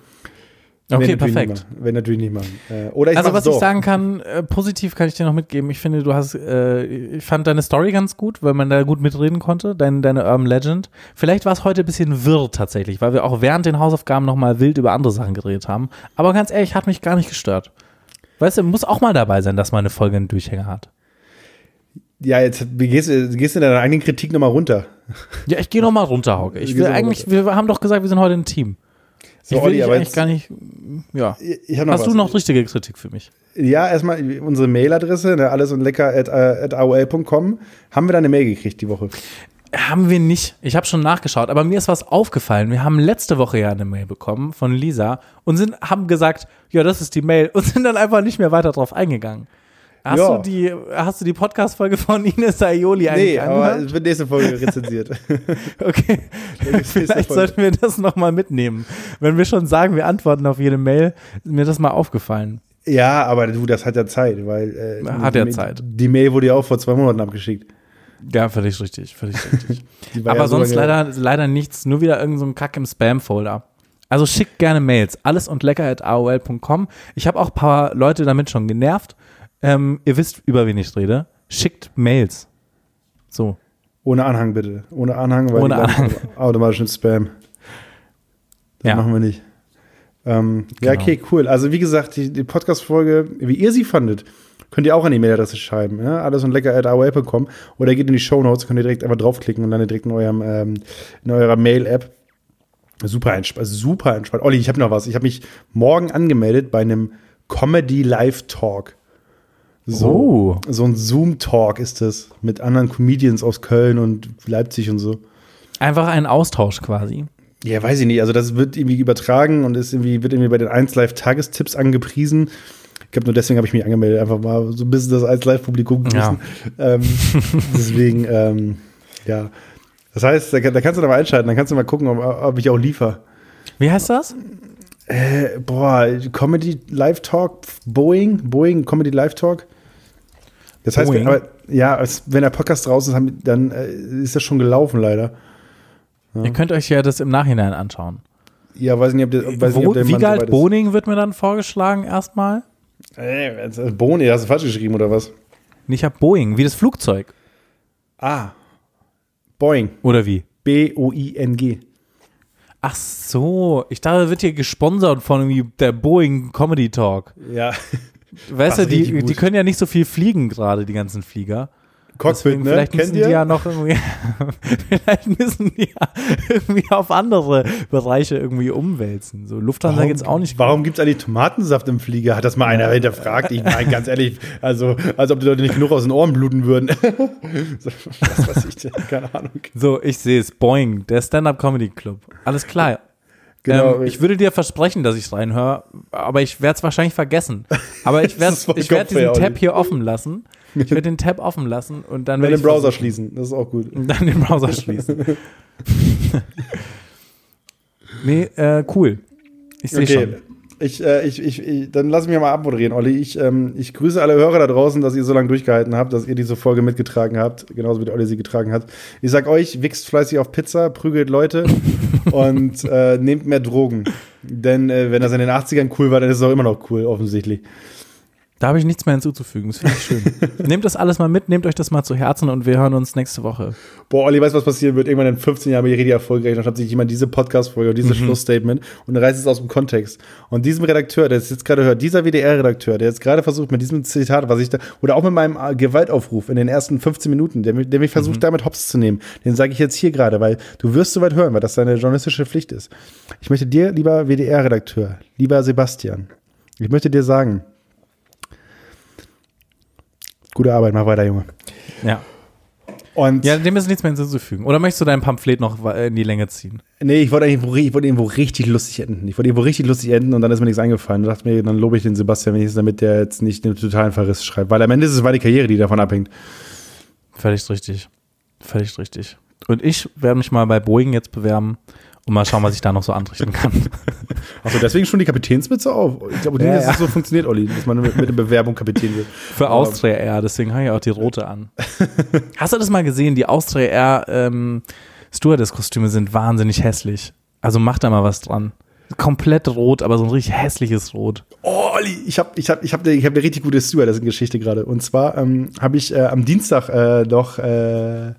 Okay, perfekt. Werd natürlich nicht machen. Äh, oder ich also was so. ich sagen kann, äh, positiv kann ich dir noch mitgeben. Ich finde, du hast, äh, ich fand deine Story ganz gut, weil man da gut mitreden konnte, dein, deine Urban Legend. Vielleicht war es heute ein bisschen wirr tatsächlich, weil wir auch während den Hausaufgaben nochmal wild über andere Sachen geredet haben. Aber ganz ehrlich, hat mich gar nicht gestört. Weißt du, muss auch mal dabei sein, dass man eine Folge einen Durchhänger hat. Ja, jetzt wie gehst du gehst du in deiner eigenen Kritik nochmal runter. Ja, ich gehe nochmal runter, Hauke. Ich will eigentlich, wir haben doch gesagt, wir sind heute ein Team. So, ich will Olli, aber eigentlich gar nicht, ja. Ich habe noch Hast du noch richtige Kritik für mich? Ja, erstmal unsere Mailadresse, ne, alles und lecker at, äh, at aol.com. Haben wir da eine Mail gekriegt die Woche? Haben wir nicht. Ich habe schon nachgeschaut, aber mir ist was aufgefallen. Wir haben letzte Woche ja eine Mail bekommen von Lisa und sind, haben gesagt, ja, das ist die Mail und sind dann einfach nicht mehr weiter drauf eingegangen. Hast Ja. du die, hast du die Podcast-Folge von Ines Aioli eigentlich Nee, aber angehört? es wird nächste Folge rezensiert. Okay. Vielleicht Folge. sollten wir das nochmal mitnehmen. Wenn wir schon sagen, wir antworten auf jede Mail, ist mir das mal aufgefallen. ja, aber du, das hat ja Zeit, weil äh, Hat ja Zeit. Die Mail wurde ja auch vor zwei Monaten abgeschickt. Ja, völlig richtig, völlig richtig. Aber ja so sonst leider, leider nichts, nur wieder irgendein so Kack im Spam-Folder. Also schickt gerne Mails. Alles und lecker at aol.com. Ich habe auch ein paar Leute damit schon genervt. Ähm, ihr wisst, über wen ich rede. Schickt Mails. So. Ohne Anhang bitte. Ohne Anhang, weil Ohne landen automatisch in Spam. Das Ja. machen wir nicht. Ähm, Ja, Genau. okay, cool. Also wie gesagt, die, die Podcast-Folge, wie ihr sie fandet, könnt ihr auch an die Mailadresse schreiben. Ja? Alles und lecker at aol.com oder geht in die Shownotes, könnt ihr direkt einfach draufklicken und dann direkt in, eurem, ähm, in eurer Mail-App. Super entspannt, super entspannt. Olli, ich habe noch was. Ich habe mich morgen angemeldet bei einem Comedy Live Talk. So, Oh. so ein Zoom-Talk ist das mit anderen Comedians aus Köln und Leipzig und so. Einfach ein Austausch quasi. Ja, weiß ich nicht. Also das wird irgendwie übertragen und ist irgendwie, wird irgendwie bei den 1 Live Tagestipps angepriesen. Ich glaube, nur deswegen habe ich mich angemeldet, einfach mal so ein bisschen das 1 Live Publikum Ja. wissen. Ähm, deswegen, ähm, ja. Das heißt, da, da kannst du da mal einschalten, dann kannst du mal gucken, ob, ob ich auch liefer. Wie heißt das? Äh, boah, Comedy Live Talk, Boeing, Boeing Comedy Live Talk. Das heißt, Boeing? aber, ja, es, wenn der Podcast raus ist, dann äh, ist das schon gelaufen, leider. Ihr könnt euch ja das im Nachhinein anschauen. Ja, weiß nicht, ob der, weiß nicht, Wo, ob der so Wiegald ist. Boning wird mir dann vorgeschlagen erstmal. Äh, also Bohne, hast du falsch geschrieben oder was? Ich habe Boeing, wie das Flugzeug. Ah. Boeing. Oder wie? B-O-I-N-G. Ach so, ich dachte, wird hier gesponsert von irgendwie der Boeing Comedy Talk. Ja. Weißt du, die, die können ja nicht so viel fliegen gerade, die ganzen Flieger. Cockpit, Deswegen, ne? Vielleicht Kennt müssen ihr? die ja noch irgendwie, vielleicht müssen die ja irgendwie auf andere Bereiche irgendwie umwälzen. So Lufthansa geht's auch nicht. Warum gibt es eigentlich Tomatensaft im Flieger? Hat das mal einer hinterfragt? Ich meine, ganz ehrlich, also, als ob die Leute nicht genug aus den Ohren bluten würden. so, was weiß ich denn? Keine Ahnung. So, ich sehe es. Boeing, der Stand-Up Comedy Club. Alles klar. Genau, ähm, ich würde dir versprechen, dass ich reinhöre, aber ich werde es wahrscheinlich vergessen. Aber ich werde ich werd Kopfweh, diesen Tab hier offen lassen. Ich werde den Tab offen lassen und dann Dann werde den Browser versuchen- schließen. Das ist auch gut. Und dann den Browser schließen. nee, äh, cool. Ich sehe Okay. schon. Ich, äh, ich, ich, ich, dann lass mich mal abmoderieren, Olli. Ich, ähm, ich grüße alle Hörer da draußen, dass ihr so lange durchgehalten habt, dass ihr diese Folge mitgetragen habt, genauso wie der Olli sie getragen hat. Ich sag euch, wichst fleißig auf Pizza, prügelt Leute und äh, nehmt mehr Drogen. Denn äh, wenn das in den 80ern cool war, dann ist es auch immer noch cool, offensichtlich. Da habe ich nichts mehr hinzuzufügen. Das finde ich schön. nehmt das alles mal mit, nehmt euch das mal zu Herzen und wir hören uns nächste Woche. Boah, Olli, weißt du, was passieren wird? Irgendwann in 15 Jahren bin ich richtig erfolgreich. Dann hat sich jemand diese Podcast-Folge oder dieses Schlussstatement und reißt es aus dem Kontext. Und diesem Redakteur, der es jetzt gerade hört, dieser WDR-Redakteur, der jetzt gerade versucht, mit diesem Zitat, was ich da, oder auch mit meinem äh, Gewaltaufruf in den ersten 15 Minuten, der, der mich versucht, damit hops zu nehmen, den sage ich jetzt hier gerade, weil du wirst soweit hören, weil das deine journalistische Pflicht ist. Ich möchte dir, lieber WDR-Redakteur, lieber Sebastian, ich möchte dir sagen, gute Arbeit, mach weiter, Junge. Ja. Und Ja, dem ist nichts mehr hinzuzufügen. Oder möchtest du dein Pamphlet noch in die Länge ziehen? Nee, ich wollte irgendwo, ich wollte irgendwo richtig lustig enden. Ich wollte irgendwo richtig lustig enden und dann ist mir nichts eingefallen. Und dachte mir, dann lobe ich den Sebastian wenigstens, damit der jetzt nicht den totalen Verriss schreibt. Weil am Ende ist es meine Karriere, die davon abhängt. Völlig richtig. Völlig richtig. Und ich werde mich mal bei Boeing jetzt bewerben und mal schauen, was ich da noch so anrichten kann. Achso, deswegen schon die Kapitänsmütze auf. Ich glaube, Ja, ja. so funktioniert, Olli, dass man mit, mit der Bewerbung Kapitän wird. Für Austria Air, deswegen habe ich auch die rote an. Hast du das mal gesehen? Die Austria Air ähm, Stewardess-Kostüme sind wahnsinnig hässlich. Also mach da mal was dran. Komplett rot, aber so ein richtig hässliches Rot. Oh, Olli, ich habe ich hab, ich hab, eine- ich hab eine richtig gute Stewardess-Geschichte gerade. Und zwar ähm, habe ich äh, am Dienstag äh, noch, äh,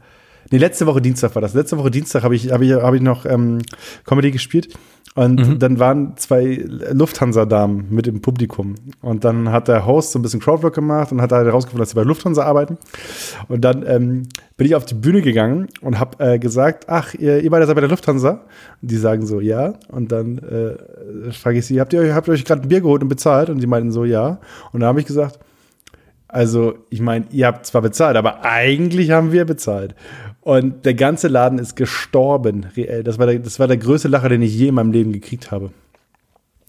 nee, letzte Woche Dienstag war das. Letzte Woche Dienstag habe ich, hab ich, hab ich noch ähm, Comedy gespielt. Und dann waren zwei Lufthansa-Damen mit im Publikum. Und dann hat der Host so ein bisschen Crowdwork gemacht und hat halt herausgefunden, dass sie bei Lufthansa arbeiten. Und dann ähm, bin ich auf die Bühne gegangen und habe äh, gesagt, ach, ihr, ihr beide seid bei der Lufthansa? Und die sagen so, ja. Und dann äh, frage ich sie, habt ihr, euch- habt ihr euch gerade ein Bier geholt und bezahlt? Und die meinten so, ja. Und dann habe ich gesagt, also, ich meine, ihr habt zwar bezahlt, aber eigentlich haben wir bezahlt. Und der ganze Laden ist gestorben, reell. Das war der, das war der größte Lacher, den ich je in meinem Leben gekriegt habe.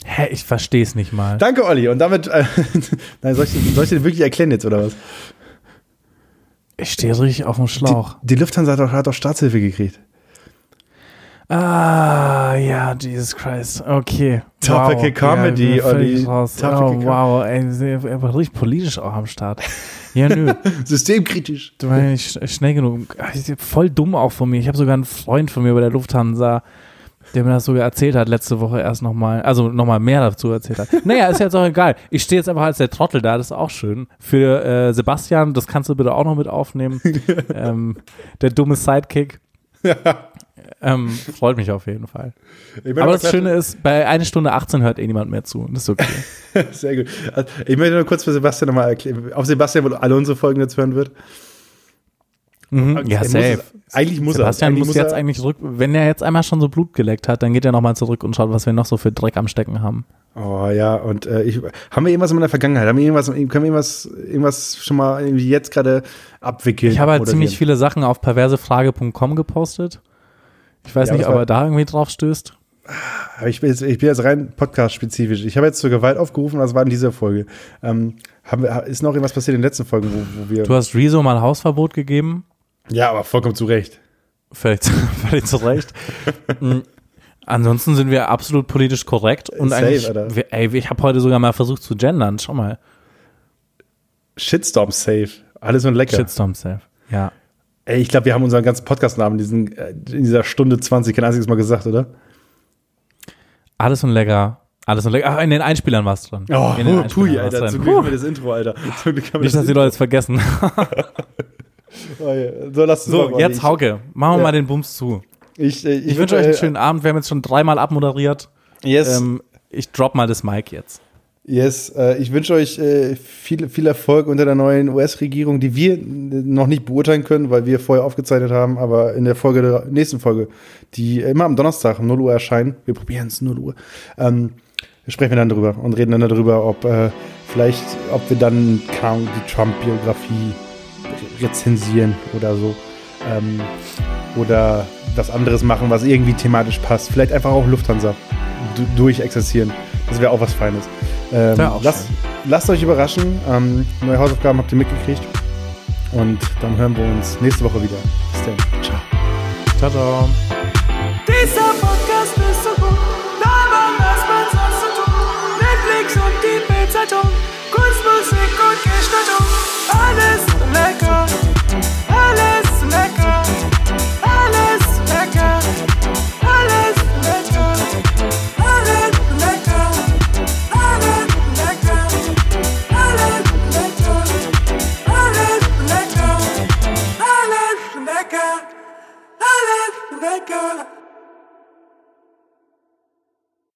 Hä, ich verstehe es nicht mal. Danke, Olli. Und damit, äh, nein, soll ich, soll ich dir wirklich erklären jetzt, oder was? Ich stehe richtig auf dem Schlauch. Die, die Lufthansa hat doch, hat doch Staatshilfe gekriegt. Ah, ja, Jesus Christ. Okay. Topical Comedy, ja, Olli. Topical Oh, wow, ey, er war richtig politisch auch am Start. Ja, nö. Systemkritisch. Du war nicht sch- schnell genug. Ah, Voll dumm auch von mir. Ich habe sogar einen Freund von mir bei der Lufthansa, der mir das sogar erzählt hat letzte Woche erst nochmal, also nochmal mehr dazu erzählt hat. Naja, ist jetzt auch egal. Ich stehe jetzt einfach als der Trottel da, das ist auch schön. Für äh, Sebastian, das kannst du bitte auch noch mit aufnehmen. ähm, der dumme Sidekick. Ähm, freut mich auf jeden Fall. Aber das Schöne ist, bei eine Stunde 18 hört eh niemand mehr zu. Das ist okay. Sehr gut. Also, ich möchte nur kurz für Sebastian nochmal erklären, auf Sebastian, wo alle unsere Folgen jetzt hören wird. Mhm. Er Ja, muss safe. es- Eigentlich muss Sebastian er. Eigentlich muss jetzt eigentlich zurück, wenn er jetzt einmal schon so Blut geleckt hat, dann geht er nochmal zurück und schaut, was wir noch so für Dreck am Stecken haben. Oh ja, und äh, ich, haben wir irgendwas in der Vergangenheit? Haben wir irgendwas, können wir irgendwas, irgendwas schon mal irgendwie jetzt gerade abwickeln? Ich habe halt ziemlich viele Sachen auf perversefrage.com gepostet. Ich weiß Ja, nicht, er da irgendwie drauf stößt. Ich bin jetzt, ich bin jetzt rein podcast-spezifisch. Ich habe jetzt zur Gewalt aufgerufen, das war in dieser Folge. Ähm, haben wir, ist noch irgendwas passiert in den letzten Folgen, wo, wo wir. Du hast Rezo mal Hausverbot gegeben. ja, aber vollkommen zu Recht. Völlig, zu- völlig zu Recht. Mm. Ansonsten sind wir absolut politisch korrekt und Safe, eigentlich, Alter. wir, ey, ich habe heute sogar mal versucht zu gendern. Schau mal. Shitstorm safe. Alles nur lecker. Shitstorm safe. Ja. Ey, ich glaube, wir haben unseren ganzen Podcast-Namen diesen, äh, in dieser Stunde 20 kein einziges Mal gesagt, oder? Alles und lecker. Alles und lecker. Ach, in den Einspielern war es drin. Oh, in den hu- pui, Alter. Zum Glück haben wir das Intro, Alter. Zum Glück haben wir Nicht, dass das die Leute es vergessen. Oh. So, lass So, jetzt Hauke. Machen wir Ja. mal den Bums zu. Ich, äh, ich, Ich wünsche euch einen äh, schönen Abend. Wir haben jetzt schon dreimal abmoderiert. Yes. Ähm, ich drop mal das Mic jetzt. Yes, äh, ich wünsche euch äh, viel, viel Erfolg unter der neuen US-Regierung, die wir äh, noch nicht beurteilen können, weil wir vorher aufgezeichnet haben, aber in der Folge der nächsten Folge, die immer am Donnerstag um 0 Uhr erscheinen, wir probieren es 0 Uhr, ähm, sprechen wir dann drüber und reden dann darüber, ob äh, vielleicht, ob wir dann die Trump-Biografie re- rezensieren oder so. Ähm, oder was anderes machen, was irgendwie thematisch passt. Vielleicht einfach auch Lufthansa du- durchexerzieren. Das wäre auch was Feines. Ähm, lasst, lasst euch überraschen. Ähm, neue Hausaufgaben habt ihr mitgekriegt. Und dann hören wir uns nächste Woche wieder. Bis dann. Ciao. Ciao, ciao. Dieser Podcast ist so gut, labern, dass man sonst so tut. Netflix und die Bildzeitung, Kunst, Musik und Gestaltung. Alles lecker, that girl.